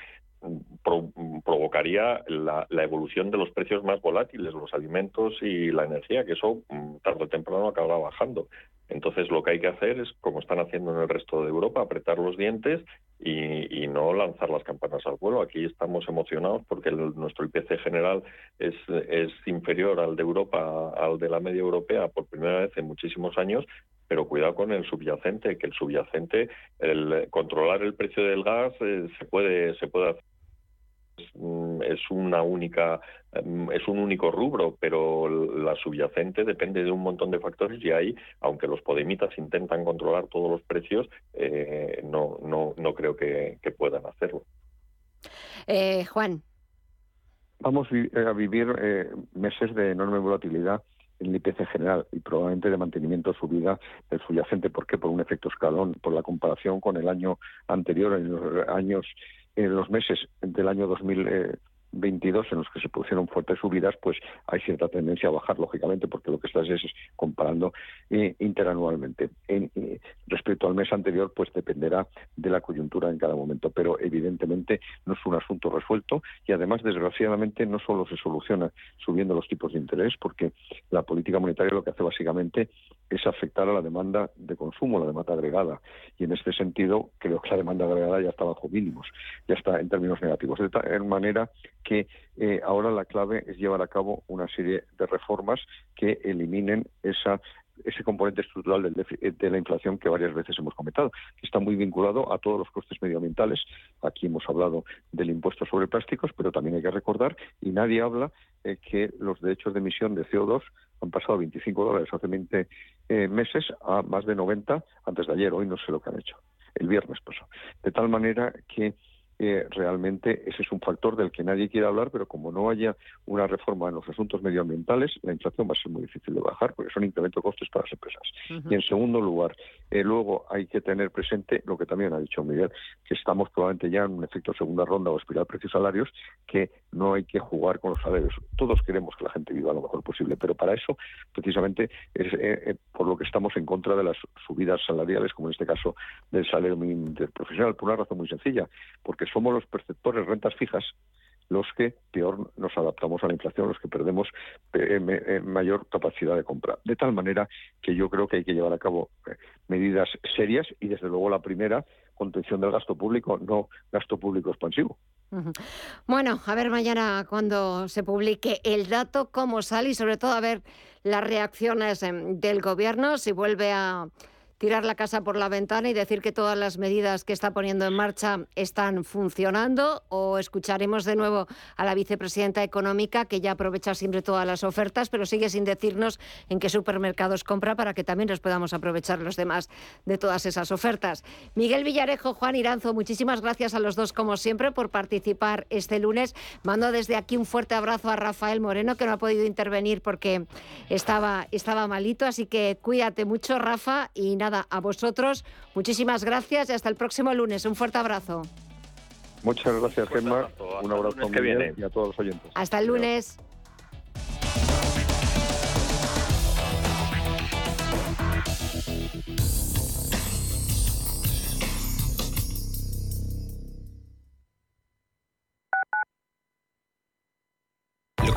provocaría la, evolución de los precios más volátiles, los alimentos y la energía, que eso mm, tarde o temprano acabará bajando. Entonces lo que hay que hacer es, como están haciendo en el resto de Europa, apretar los dientes y, no lanzar las campanas al vuelo. Aquí estamos emocionados porque nuestro IPC general es, inferior al de Europa, al de la media europea por primera vez en muchísimos años, pero cuidado con el subyacente, que el subyacente, el controlar el precio del gas eh, se puede se puede hacer es una única mm, es un único rubro, pero la subyacente depende de un montón de factores y ahí, aunque los podemitas intentan controlar todos los precios, eh, no, no, no creo que, puedan hacerlo. Eh, Juan. Vamos a vivir eh, meses de enorme volatilidad en el IPC general y probablemente de mantenimiento subida del subyacente. ¿Por qué? Por un efecto escalón, por la comparación con el año anterior, en los años en los meses del año 2000, 22 en los que se produjeron fuertes subidas, pues hay cierta tendencia a bajar, lógicamente, porque lo que estás es comparando eh, interanualmente. En, eh, respecto al mes anterior, pues dependerá de la coyuntura en cada momento, pero evidentemente no es un asunto resuelto y además, desgraciadamente, no solo se soluciona subiendo los tipos de interés, porque la política monetaria lo que hace básicamente es afectar a la demanda de consumo, la demanda agregada. Y en este sentido, creo que la demanda agregada ya está bajo mínimos, ya está en términos negativos. De tal manera que eh, ahora la clave es llevar a cabo una serie de reformas que eliminen esa ese componente estructural de la inflación que varias veces hemos comentado, que está muy vinculado a todos los costes medioambientales. Aquí hemos hablado del impuesto sobre plásticos, pero también hay que recordar, y nadie habla, eh, que los derechos de emisión de CO2 han pasado 25 dólares hace 20 eh, meses a más de 90 antes de ayer. Hoy no sé lo que han hecho. El viernes pasó. De tal manera que realmente ese es un factor del que nadie quiere hablar, pero como no haya una reforma en los asuntos medioambientales, la inflación va a ser muy difícil de bajar porque son incremento de costes para las empresas. Y en segundo lugar, eh, luego hay que tener presente lo que también ha dicho Miguel, que estamos probablemente ya en un efecto segunda ronda o espiral precios salarios, que no hay que jugar con los salarios. Todos queremos que la gente viva lo mejor posible, pero para eso, precisamente, es eh, eh, por lo que estamos en contra de las subidas salariales, como en este caso del salario mínimo interprofesional, por una razón muy sencilla, porque somos los perceptores de rentas fijas los que peor nos adaptamos a la inflación, los que perdemos eh, eh, mayor capacidad de compra. De tal manera que yo creo que hay que llevar a cabo eh, medidas serias y, desde luego, la primera, contención del gasto público, no gasto público expansivo. Bueno, a ver mañana cuando se publique el dato, cómo sale y sobre todo a ver las reacciones em, del gobierno, si vuelve a tirar la casa por la ventana y decir que todas las medidas que está poniendo en marcha están funcionando o escucharemos de nuevo a la vicepresidenta económica que ya aprovecha siempre todas las ofertas pero sigue sin decirnos en qué supermercados compra para que también nos podamos aprovechar los demás de todas esas ofertas. Miguel Villarejo, Juan Iranzo, muchísimas gracias a los dos como siempre por participar este lunes. Mando desde aquí un fuerte abrazo a Rafael Moreno que no ha podido intervenir porque estaba, estaba malito, así que cuídate mucho Rafa y nada a vosotros, muchísimas gracias y hasta el próximo lunes. Un fuerte abrazo. Muchas gracias, Gemma. Un abrazo que viene. y a todos los oyentes. Hasta el lunes.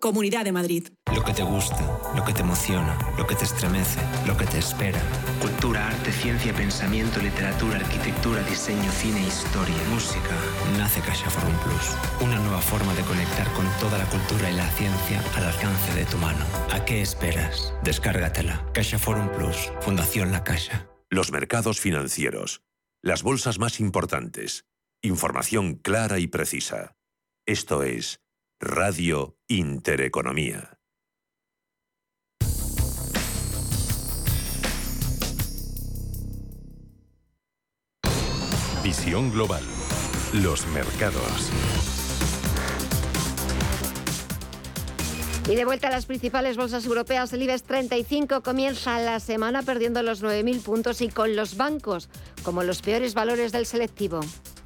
Comunidad de Madrid. Lo que te gusta, lo que te emociona, lo que te estremece, lo que te espera. Cultura, arte, ciencia, pensamiento, literatura, arquitectura, diseño, cine, historia, música. Nace Caixa Forum Plus. Una nueva forma de conectar con toda la cultura y la ciencia al alcance de tu mano. ¿A qué esperas? Descárgatela. Caixa Forum Plus. Fundación La Caixa. Los mercados financieros. Las bolsas más importantes. Información clara y precisa. Esto es Radio Intereconomía. Visión Global. Los mercados. Y de vuelta a las principales bolsas europeas, el IBEX 35 comienza la semana perdiendo los 9.000 puntos y con los bancos como los peores valores del selectivo.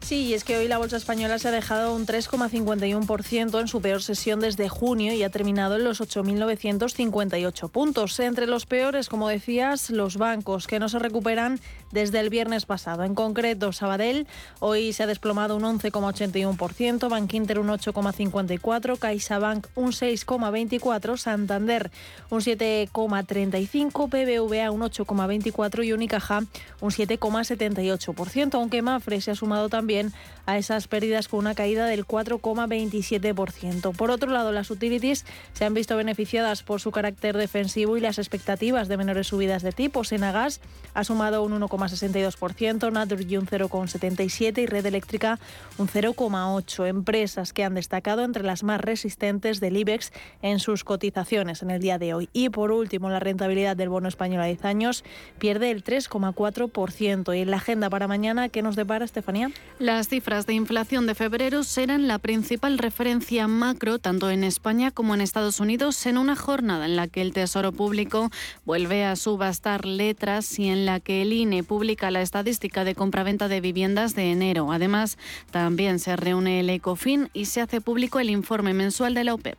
Sí, y es que hoy la bolsa española se ha dejado un 3,51% en su peor sesión desde junio y ha terminado en los 8.958 puntos. Entre los peores, como decías, los bancos, que no se recuperan desde el viernes pasado. En concreto, Sabadell hoy se ha desplomado un 11,81%, Bank Inter un 8,54%, CaixaBank un 6,24%, Santander un 7,35%, BBVA un 8,24% y Unicaja un 7,78%, aunque Mafre se ha sumado también a esas pérdidas con una caída del 4,27%. Por otro lado, las utilities se han visto beneficiadas por su carácter defensivo y las expectativas de menores subidas de tipos. Enagas ha sumado un 1,62%, Naturgy un 0,77% y Red Eléctrica un 0,8%. Empresas que han destacado entre las más resistentes del IBEX en sus cotizaciones en el día de hoy. Y por último, la rentabilidad del bono español a 10 años pierde el 3,4%. Y en la agenda para mañana, ¿qué nos depara, Estefanía? Las cifras de inflación de febrero serán la principal referencia macro tanto en España como en Estados Unidos en una jornada en la que el Tesoro Público vuelve a subastar letras y en la que el INE publica la estadística de compraventa de viviendas de enero. Además, también se reúne el ECOFIN y se hace público el informe mensual de la OPEP.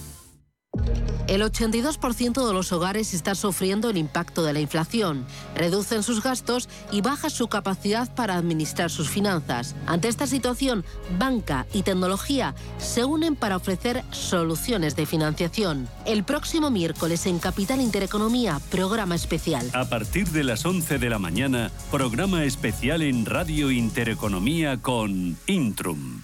El 82% de los hogares está sufriendo el impacto de la inflación, reducen sus gastos y baja su capacidad para administrar sus finanzas. Ante esta situación, banca y tecnología se unen para ofrecer soluciones de financiación. El próximo miércoles en Capital Intereconomía, programa especial. A partir de las 11 de la mañana, programa especial en Radio Intereconomía con Intrum.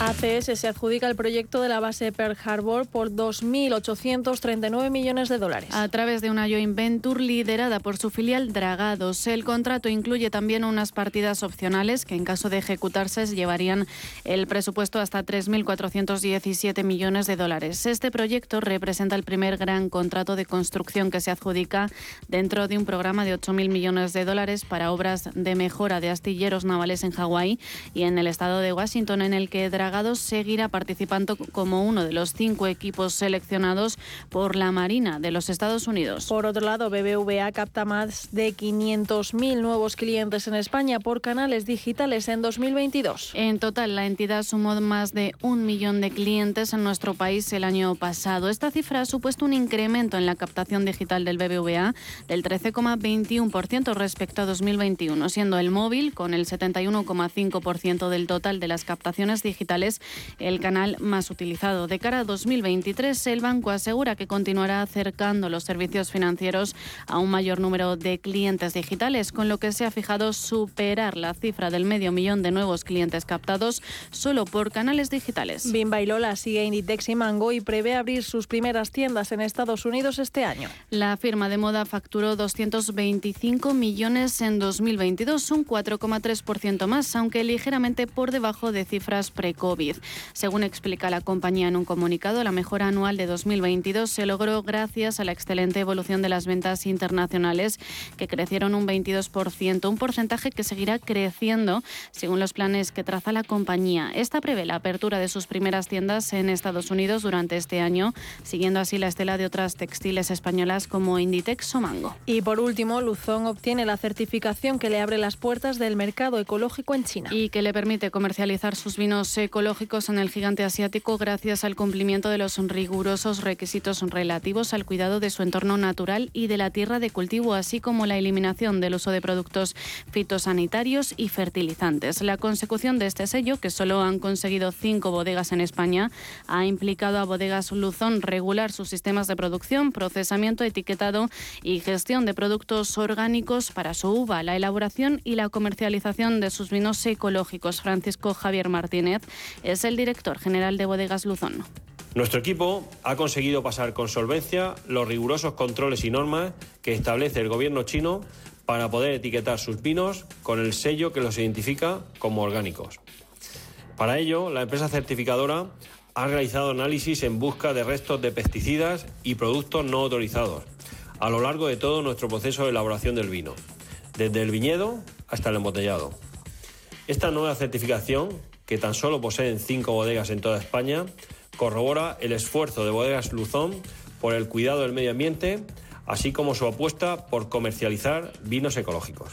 ACS se adjudica el proyecto de la base Pearl Harbor por 2.839 millones de dólares. A través de una joint venture liderada por su filial Dragados. El contrato incluye también unas partidas opcionales que en caso de ejecutarse llevarían el presupuesto hasta 3.417 millones de dólares. Este proyecto representa el primer gran contrato de construcción que se adjudica dentro de un programa de 8.000 millones de dólares para obras de mejora de astilleros navales en Hawái y en el estado de Washington en el que Dragados seguirá participando como uno de los cinco equipos seleccionados por la Marina de los Estados Unidos. Por otro lado, BBVA capta más de 500.000 nuevos clientes en España por canales digitales en 2022. En total, la entidad sumó más de un millón de clientes en nuestro país el año pasado. Esta cifra ha supuesto un incremento en la captación digital del BBVA del 13,21% respecto a 2021, siendo el móvil, con el 71,5% del total de las captaciones digitales, el canal más utilizado. De cara a 2023, el banco asegura que continuará acercando los servicios financieros a un mayor número de clientes digitales, con lo que se ha fijado superar la cifra del medio millón de nuevos clientes captados solo por canales digitales. Bimba y Lola sigue Inditex y Mango y prevé abrir sus primeras tiendas en Estados Unidos este año. La firma de moda facturó 225 millones en 2022, un 4,3% más, aunque ligeramente por debajo de cifras pre COVID. Según explica la compañía en un comunicado, la mejora anual de 2022 se logró gracias a la excelente evolución de las ventas internacionales, que crecieron un 22%, un porcentaje que seguirá creciendo según los planes que traza la compañía. Esta prevé la apertura de sus primeras tiendas en Estados Unidos durante este año, siguiendo así la estela de otras textiles españolas como Inditex o Mango. Y por último, Luzón obtiene la certificación que le abre las puertas del mercado ecológico en China. Y que le permite comercializar sus vinos secos ecológicos en el gigante asiático gracias al cumplimiento de los rigurosos requisitos relativos al cuidado de su entorno natural y de la tierra de cultivo, así como la eliminación del uso de productos fitosanitarios y fertilizantes. La consecución de este sello, que solo han conseguido cinco bodegas en España, ha implicado a Bodegas Luzón regular sus sistemas de producción, procesamiento, etiquetado y gestión de productos orgánicos para su uva, la elaboración y la comercialización de sus vinos ecológicos. Francisco Javier Martínez es el director general de Bodegas Luzón. Nuestro equipo ha conseguido pasar con solvencia los rigurosos controles y normas que establece el gobierno chino para poder etiquetar sus vinos con el sello que los identifica como orgánicos. Para ello, la empresa certificadora ha realizado análisis en busca de restos de pesticidas y productos no autorizados a lo largo de todo nuestro proceso de elaboración del vino, desde el viñedo hasta el embotellado. Esta nueva certificación, que tan solo poseen cinco bodegas en toda España, corrobora el esfuerzo de Bodegas Luzón por el cuidado del medio ambiente, así como su apuesta por comercializar vinos ecológicos.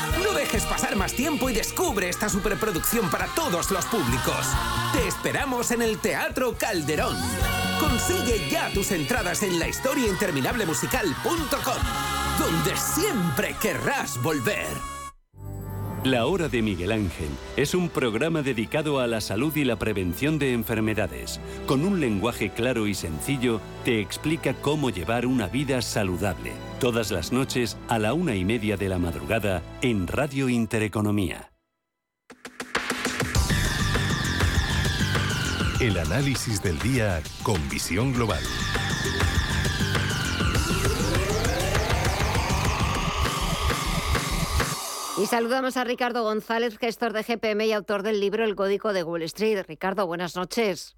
No dejes pasar más tiempo y descubre esta superproducción para todos los públicos. Te esperamos en el Teatro Calderón. Consigue ya tus entradas en lahistoriainterminablemusical.com, donde siempre querrás volver. La Hora de Miguel Ángel es un programa dedicado a la salud y la prevención de enfermedades. Con un lenguaje claro y sencillo, te explica cómo llevar una vida saludable. Todas las noches a la una y media de la madrugada en Radio Intereconomía. El análisis del día con visión global. Y saludamos a Ricardo González, gestor de GPM y autor del libro El Código de Wall Street. Ricardo, buenas noches.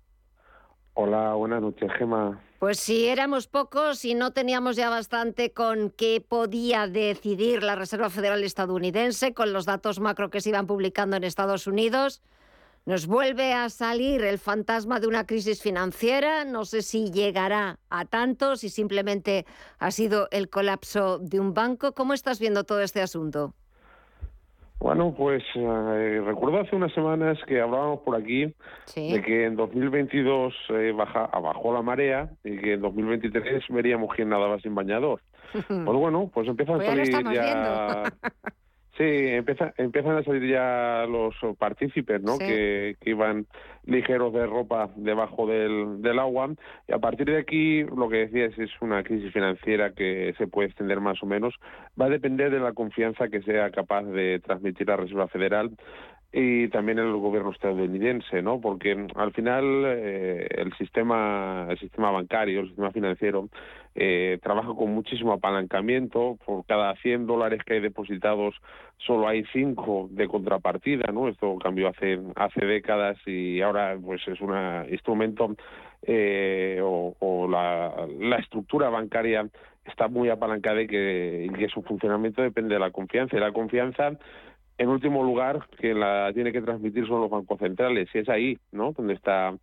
Hola, buenas noches, Gema. Pues si éramos pocos y no teníamos ya bastante con qué podía decidir la Reserva Federal estadounidense, con los datos macro que se iban publicando en Estados Unidos, nos vuelve a salir el fantasma de una crisis financiera. No sé si llegará a tanto, si simplemente ha sido el colapso de un banco. ¿Cómo estás viendo todo este asunto? Bueno, pues eh, recuerdo hace unas semanas que hablábamos por aquí de que en 2022 eh, baja, bajó la marea y que en 2023 veríamos quién nadaba sin bañador. pues bueno, pues empiezan a pues salir ya... Sí, empieza, empiezan a salir ya los partícipes, ¿no? Que, que, iban ligeros de ropa debajo del, del agua. Y a partir de aquí, lo que decías es una crisis financiera que se puede extender más o menos. Va a depender de la confianza que sea capaz de transmitir la Reserva Federal y también el gobierno estadounidense, ¿no? Porque al final eh, el sistema el sistema bancario, el sistema financiero eh, trabaja con muchísimo apalancamiento. Por cada 100 dólares que hay depositados, solo hay 5 de contrapartida, ¿no? Esto cambió hace hace décadas y ahora pues es un instrumento eh, o, la, la estructura bancaria está muy apalancada y que, y que su funcionamiento depende de la confianza. Y la confianza en último lugar, que la tiene que transmitir son los bancos centrales, y es ahí, ¿no? Donde está,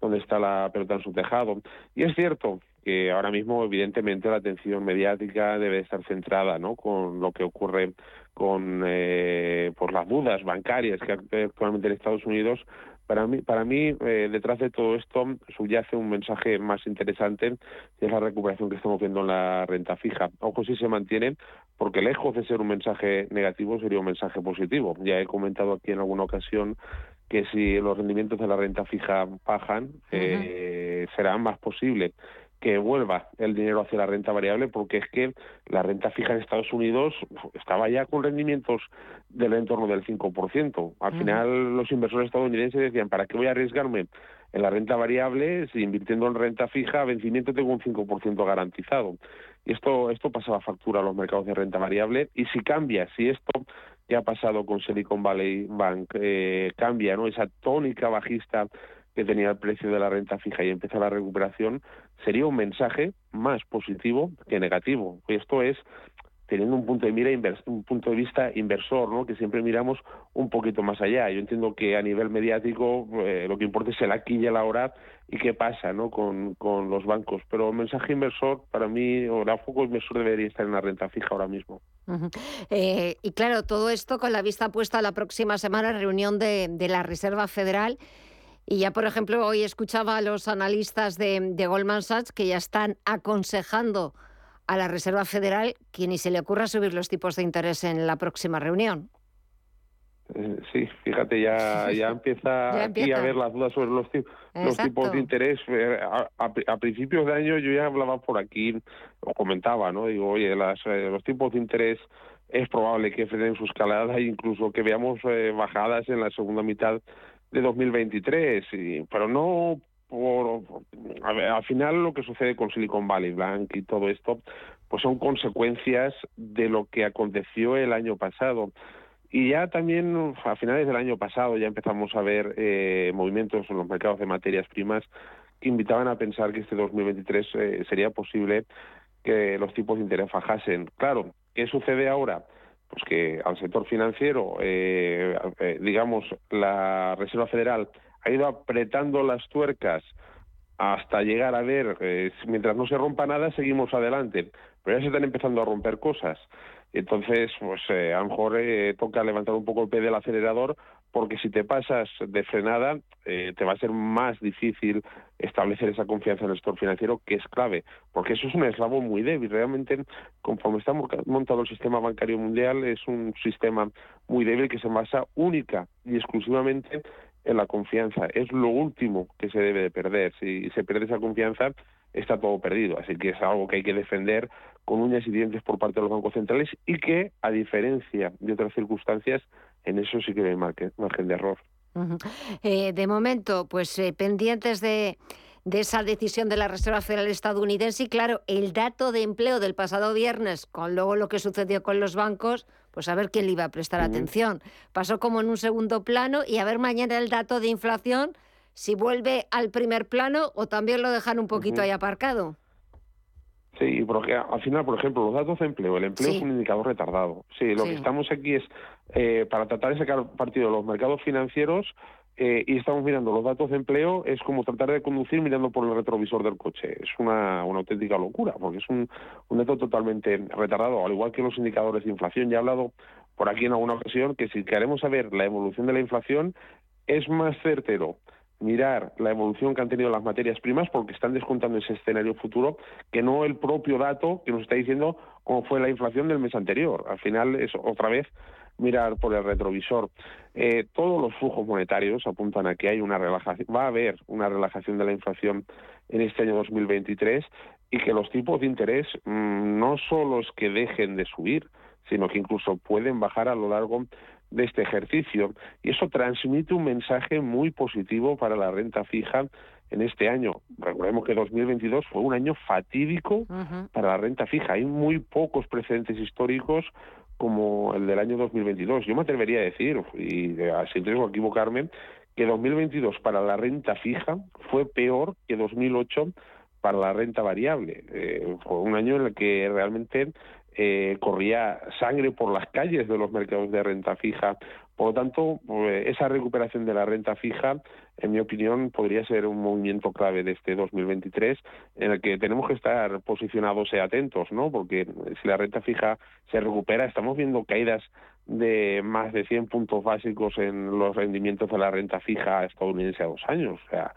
donde está la pelota en su tejado. Y es cierto que ahora mismo, evidentemente, la atención mediática debe estar centrada, ¿no? Con lo que ocurre con eh, por las dudas bancarias que actualmente en Estados Unidos para mí, para mí eh, detrás de todo esto subyace un mensaje más interesante, que es la recuperación que estamos viendo en la renta fija. Ojo si se mantiene, porque lejos de ser un mensaje negativo, sería un mensaje positivo. Ya he comentado aquí en alguna ocasión que si los rendimientos de la renta fija bajan, eh, será más posible que vuelva el dinero hacia la renta variable porque es que la renta fija en Estados Unidos estaba ya con rendimientos del entorno del 5%. Al final los inversores estadounidenses decían, ¿para qué voy a arriesgarme en la renta variable si invirtiendo en renta fija a vencimiento tengo un 5% garantizado? Y esto, esto pasa la factura a los mercados de renta variable y si cambia, si esto que ha pasado con Silicon Valley Bank eh, cambia, ¿no? Esa tónica bajista que tenía el precio de la renta fija y empieza la recuperación, sería un mensaje más positivo que negativo. Esto es teniendo un punto de mira un punto de vista inversor, ¿no? Que siempre miramos un poquito más allá. Yo entiendo que a nivel mediático eh, lo que importa es el aquí y el ahora y qué pasa, ¿no? Con, los bancos. Pero el mensaje inversor para mí o el foco inversor debería estar en la renta fija ahora mismo. Eh, y claro, todo esto con la vista puesta a la próxima semana reunión de, de la Reserva Federal. Y ya, por ejemplo, hoy escuchaba a los analistas de, de Goldman Sachs que ya están aconsejando a la Reserva Federal que ni se le ocurra subir los tipos de interés en la próxima reunión. Eh, sí, fíjate, ya, ya empieza, aquí a ver las dudas sobre los, los tipos de interés. Eh, a, principios de año yo ya hablaba por aquí, o comentaba, ¿no? Digo, oye, las, eh, los tipos de interés es probable que frenen su escalada e incluso que veamos bajadas en la segunda mitad de 2023, y, pero no por, al final lo que sucede con Silicon Valley Bank y todo esto, pues son consecuencias de lo que aconteció el año pasado. Y ya también a finales del año pasado ya empezamos a ver eh, movimientos en los mercados de materias primas que invitaban a pensar que este 2023 eh, sería posible que los tipos de interés bajasen. Claro, ¿qué sucede ahora? Pues que al sector financiero, eh, digamos, la Reserva Federal ha ido apretando las tuercas hasta llegar a ver, eh, mientras no se rompa nada, seguimos adelante. Pero ya se están empezando a romper cosas. Entonces, pues eh, a lo mejor eh, toca levantar un poco el pie del acelerador, porque si te pasas de frenada, te va a ser más difícil establecer esa confianza en el sector financiero, que es clave, porque eso es un eslabón muy débil. Realmente, conforme está montado el sistema bancario mundial, es un sistema muy débil que se basa única y exclusivamente en la confianza. Es lo último que se debe de perder. Si se pierde esa confianza, está todo perdido. Así que es algo que hay que defender con uñas y dientes por parte de los bancos centrales y que, a diferencia de otras circunstancias, en eso sí que hay margen de error. Eh, de momento, pues eh, pendientes de, de esa decisión de la Reserva Federal estadounidense y claro, el dato de empleo del pasado viernes, con luego lo que sucedió con los bancos, pues a ver quién le iba a prestar atención. Pasó como en un segundo plano y a ver mañana el dato de inflación si vuelve al primer plano o también lo dejan un poquito ahí aparcado. Sí, porque al final, por ejemplo, los datos de empleo, el empleo es un indicador retardado. Sí, lo que estamos aquí es eh, para tratar de sacar partido de los mercados financieros eh, y estamos mirando los datos de empleo, es como tratar de conducir mirando por el retrovisor del coche. Es una, una auténtica locura, porque es un, un dato totalmente retardado, al igual que los indicadores de inflación. Ya he hablado por aquí en alguna ocasión que si queremos saber la evolución de la inflación, es más certero mirar la evolución que han tenido las materias primas porque están descontando ese escenario futuro que no el propio dato que nos está diciendo cómo fue la inflación del mes anterior. Al final es otra vez mirar por el retrovisor. Eh, todos los flujos monetarios apuntan a que hay una relajación, va a haber una relajación de la inflación en este año 2023 y que los tipos de interés mm, no solo es que dejen de subir, sino que incluso pueden bajar a lo largo de este ejercicio. Y eso transmite un mensaje muy positivo para la renta fija en este año. Recordemos que 2022 fue un año fatídico para la renta fija. Hay muy pocos precedentes históricos como el del año 2022. Yo me atrevería a decir, y sin riesgo a equivocarme, que 2022 para la renta fija fue peor que 2008 para la renta variable. Eh, fue un año en el que realmente eh, corría sangre por las calles de los mercados de renta fija. Por lo tanto, pues, esa recuperación de la renta fija, en mi opinión, podría ser un movimiento clave de este 2023 en el que tenemos que estar posicionados y atentos, ¿no? Porque si la renta fija se recupera, estamos viendo caídas de más de 100 puntos básicos en los rendimientos de la renta fija estadounidense a dos años. O sea,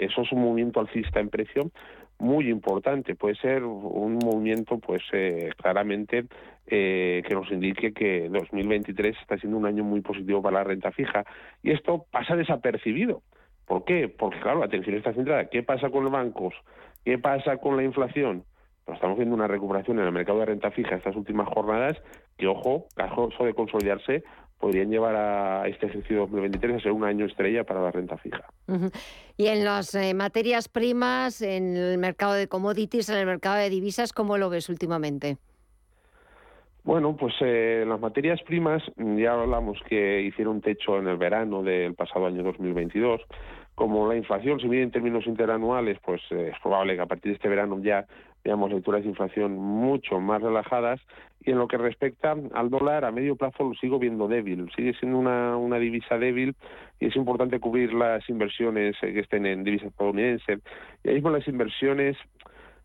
eso es un movimiento alcista en precio muy importante. Puede ser un movimiento, pues eh, claramente, eh, que nos indique que 2023 está siendo un año muy positivo para la renta fija. Y esto pasa desapercibido. ¿Por qué? Porque, claro, la atención está centrada. ¿Qué pasa con los bancos? ¿Qué pasa con la inflación? Pues estamos viendo una recuperación en el mercado de renta fija estas últimas jornadas que, ojo, caso de consolidarse, podrían llevar a este ejercicio 2023 a ser un año estrella para la renta fija. Y en las eh, materias primas, en el mercado de commodities, en el mercado de divisas, ¿cómo lo ves últimamente? Bueno, pues eh, las materias primas, ya hablamos que hicieron techo en el verano del pasado año 2022. Como la inflación se mide en términos interanuales, pues eh, es probable que a partir de este verano ya veamos lecturas de inflación mucho más relajadas. Y en lo que respecta al dólar, a medio plazo lo sigo viendo débil. Sigue siendo una, una divisa débil y es importante cubrir las inversiones eh, que estén en divisa estadounidense. Y ahí mismo las inversiones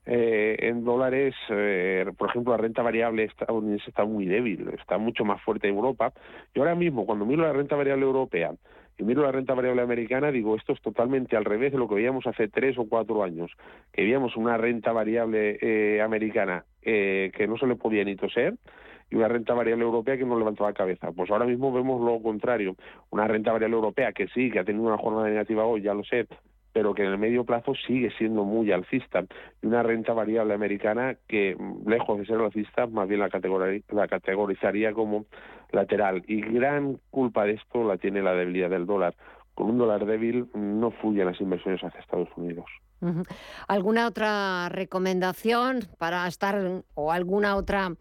eh, en dólares, eh, por ejemplo, la renta variable estadounidense está muy débil, está mucho más fuerte en Europa. Y ahora mismo, cuando miro la renta variable europea y miro la renta variable americana, digo, esto es totalmente al revés de lo que veíamos hace tres o cuatro años, que veíamos una renta variable eh, americana que no se le podía ni toser y una renta variable europea que no levantaba cabeza. Pues ahora mismo vemos lo contrario, una renta variable europea que sí, que ha tenido una jornada negativa hoy, ya lo sé, pero que en el medio plazo sigue siendo muy alcista. Y una renta variable americana que, mm, lejos de ser alcista, más bien la, la categorizaría como lateral. Y gran culpa de esto la tiene la debilidad del dólar. Con un dólar débil no fluyen las inversiones hacia Estados Unidos. ¿Alguna otra recomendación para estar o alguna otra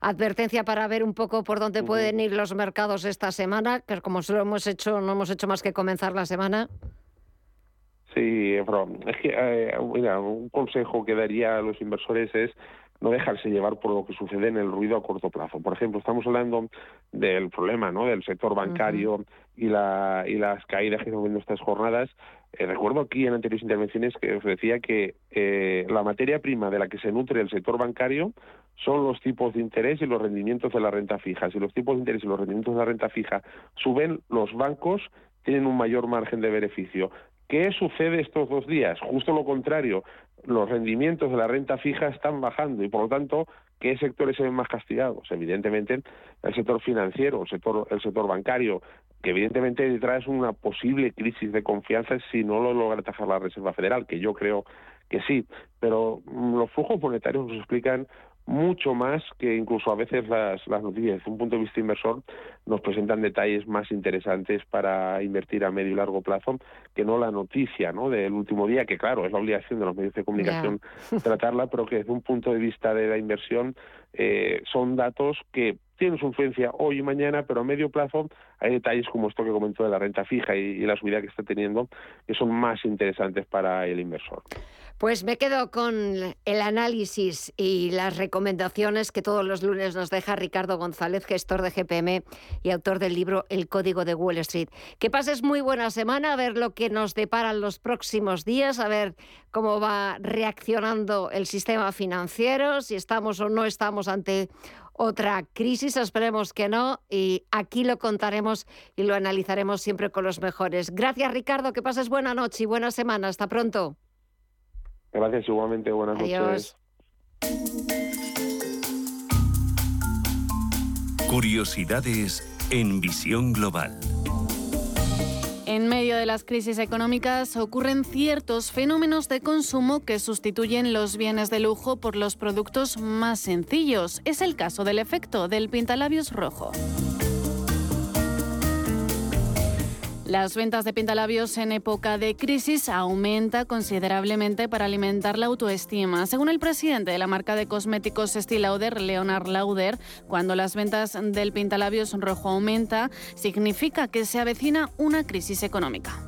advertencia para ver un poco por dónde pueden ir los mercados esta semana? Que como solo hemos hecho, no hemos hecho más que comenzar la semana. Sí, pero es que eh, un consejo que daría a los inversores es no dejarse llevar por lo que sucede en el ruido a corto plazo. Por ejemplo, estamos hablando del problema ¿no? del sector bancario y, la, y las caídas que estamos viendo estas jornadas. Eh, recuerdo aquí en anteriores intervenciones que os decía que eh, la materia prima de la que se nutre el sector bancario son los tipos de interés y los rendimientos de la renta fija. Si los tipos de interés y los rendimientos de la renta fija suben, los bancos tienen un mayor margen de beneficio. ¿Qué sucede estos dos días? Justo lo contrario, los rendimientos de la renta fija están bajando y por lo tanto, ¿qué sectores se ven más castigados? Evidentemente, el sector financiero, el sector, el sector bancario, que evidentemente detrás una posible crisis de confianza si no lo logra atajar la Reserva Federal, que yo creo que sí, pero los flujos monetarios nos explican mucho más que incluso a veces las, las noticias desde un punto de vista inversor nos presentan detalles más interesantes para invertir a medio y largo plazo que no la noticia ¿no? del último día, que claro, es la obligación de los medios de comunicación tratarla, pero que desde un punto de vista de la inversión eh, son datos que tienen su influencia hoy y mañana, pero a medio plazo hay detalles como esto que comentó de la renta fija y la subida que está teniendo que son más interesantes para el inversor. Pues me quedo con el análisis y las recomendaciones que todos los lunes nos deja Ricardo González, gestor de GPM y autor del libro El Código de Wall Street. Que pases muy buena semana, a ver lo que nos deparan los próximos días, a ver cómo va reaccionando el sistema financiero, si estamos o no estamos ante otra crisis, esperemos que no, y aquí lo contaremos y lo analizaremos siempre con los mejores. Gracias Ricardo, que pases buena noche y buena semana. Hasta pronto. Gracias igualmente, buenas noches. Curiosidades en visión global. En medio de las crisis económicas ocurren ciertos fenómenos de consumo que sustituyen los bienes de lujo por los productos más sencillos. Es el caso del efecto del pintalabios rojo. Las ventas de pintalabios en época de crisis aumenta considerablemente para alimentar la autoestima. Según el presidente de la marca de cosméticos Estée Lauder, Leonard Lauder, cuando las ventas del pintalabios rojo aumenta, significa que se avecina una crisis económica.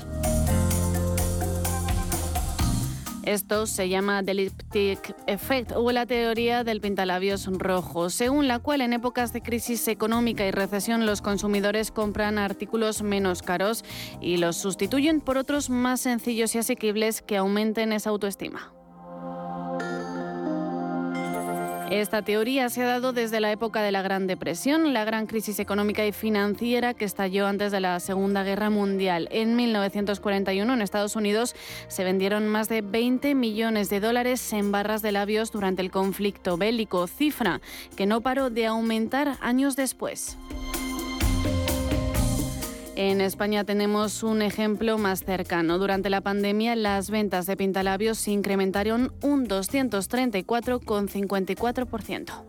Esto se llama The Lipstick Effect o la teoría del pintalabios rojo, según la cual en épocas de crisis económica y recesión los consumidores compran artículos menos caros y los sustituyen por otros más sencillos y asequibles que aumenten esa autoestima. Esta teoría se ha dado desde la época de la Gran Depresión, la gran crisis económica y financiera que estalló antes de la Segunda Guerra Mundial. En 1941 en Estados Unidos se vendieron más de 20 millones de dólares en barras de labios durante el conflicto bélico, cifra que no paró de aumentar años después. En España tenemos un ejemplo más cercano. Durante la pandemia, las ventas de pintalabios se incrementaron un 234,54%.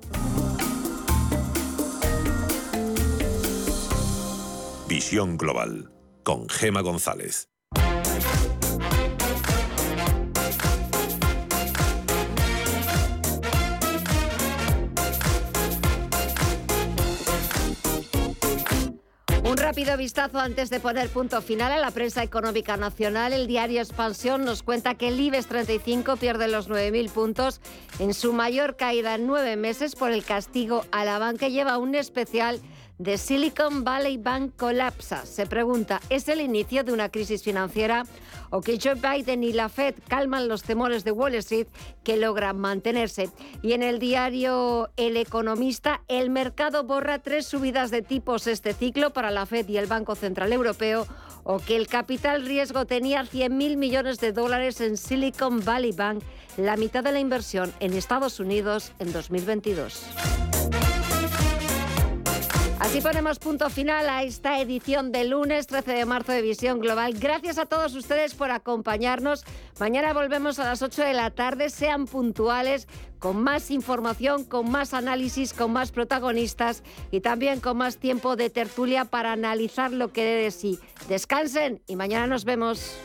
Visión Global con Gema González. Un rápido vistazo antes de poner punto final a la prensa económica nacional. El diario Expansión nos cuenta que el IBEX 35 pierde los 9.000 puntos en su mayor caída en nueve meses por el castigo a la banca. Lleva un especial de Silicon Valley Bank colapsa. Se pregunta, ¿es el inicio de una crisis financiera o que Joe Biden y la Fed calman los temores de Wall Street que logran mantenerse? Y en el diario El Economista, el mercado borra tres subidas de tipos este ciclo para la Fed y el Banco Central Europeo o que el capital riesgo tenía 100.000 millones de dólares en Silicon Valley Bank, la mitad de la inversión en Estados Unidos en 2022. Así ponemos punto final a esta edición de lunes 13 de marzo de Visión Global. Gracias a todos ustedes por acompañarnos. Mañana volvemos a las 8 de la tarde. Sean puntuales con más información, con más análisis, con más protagonistas y también con más tiempo de tertulia para analizar lo que dé de sí. Descansen y mañana nos vemos.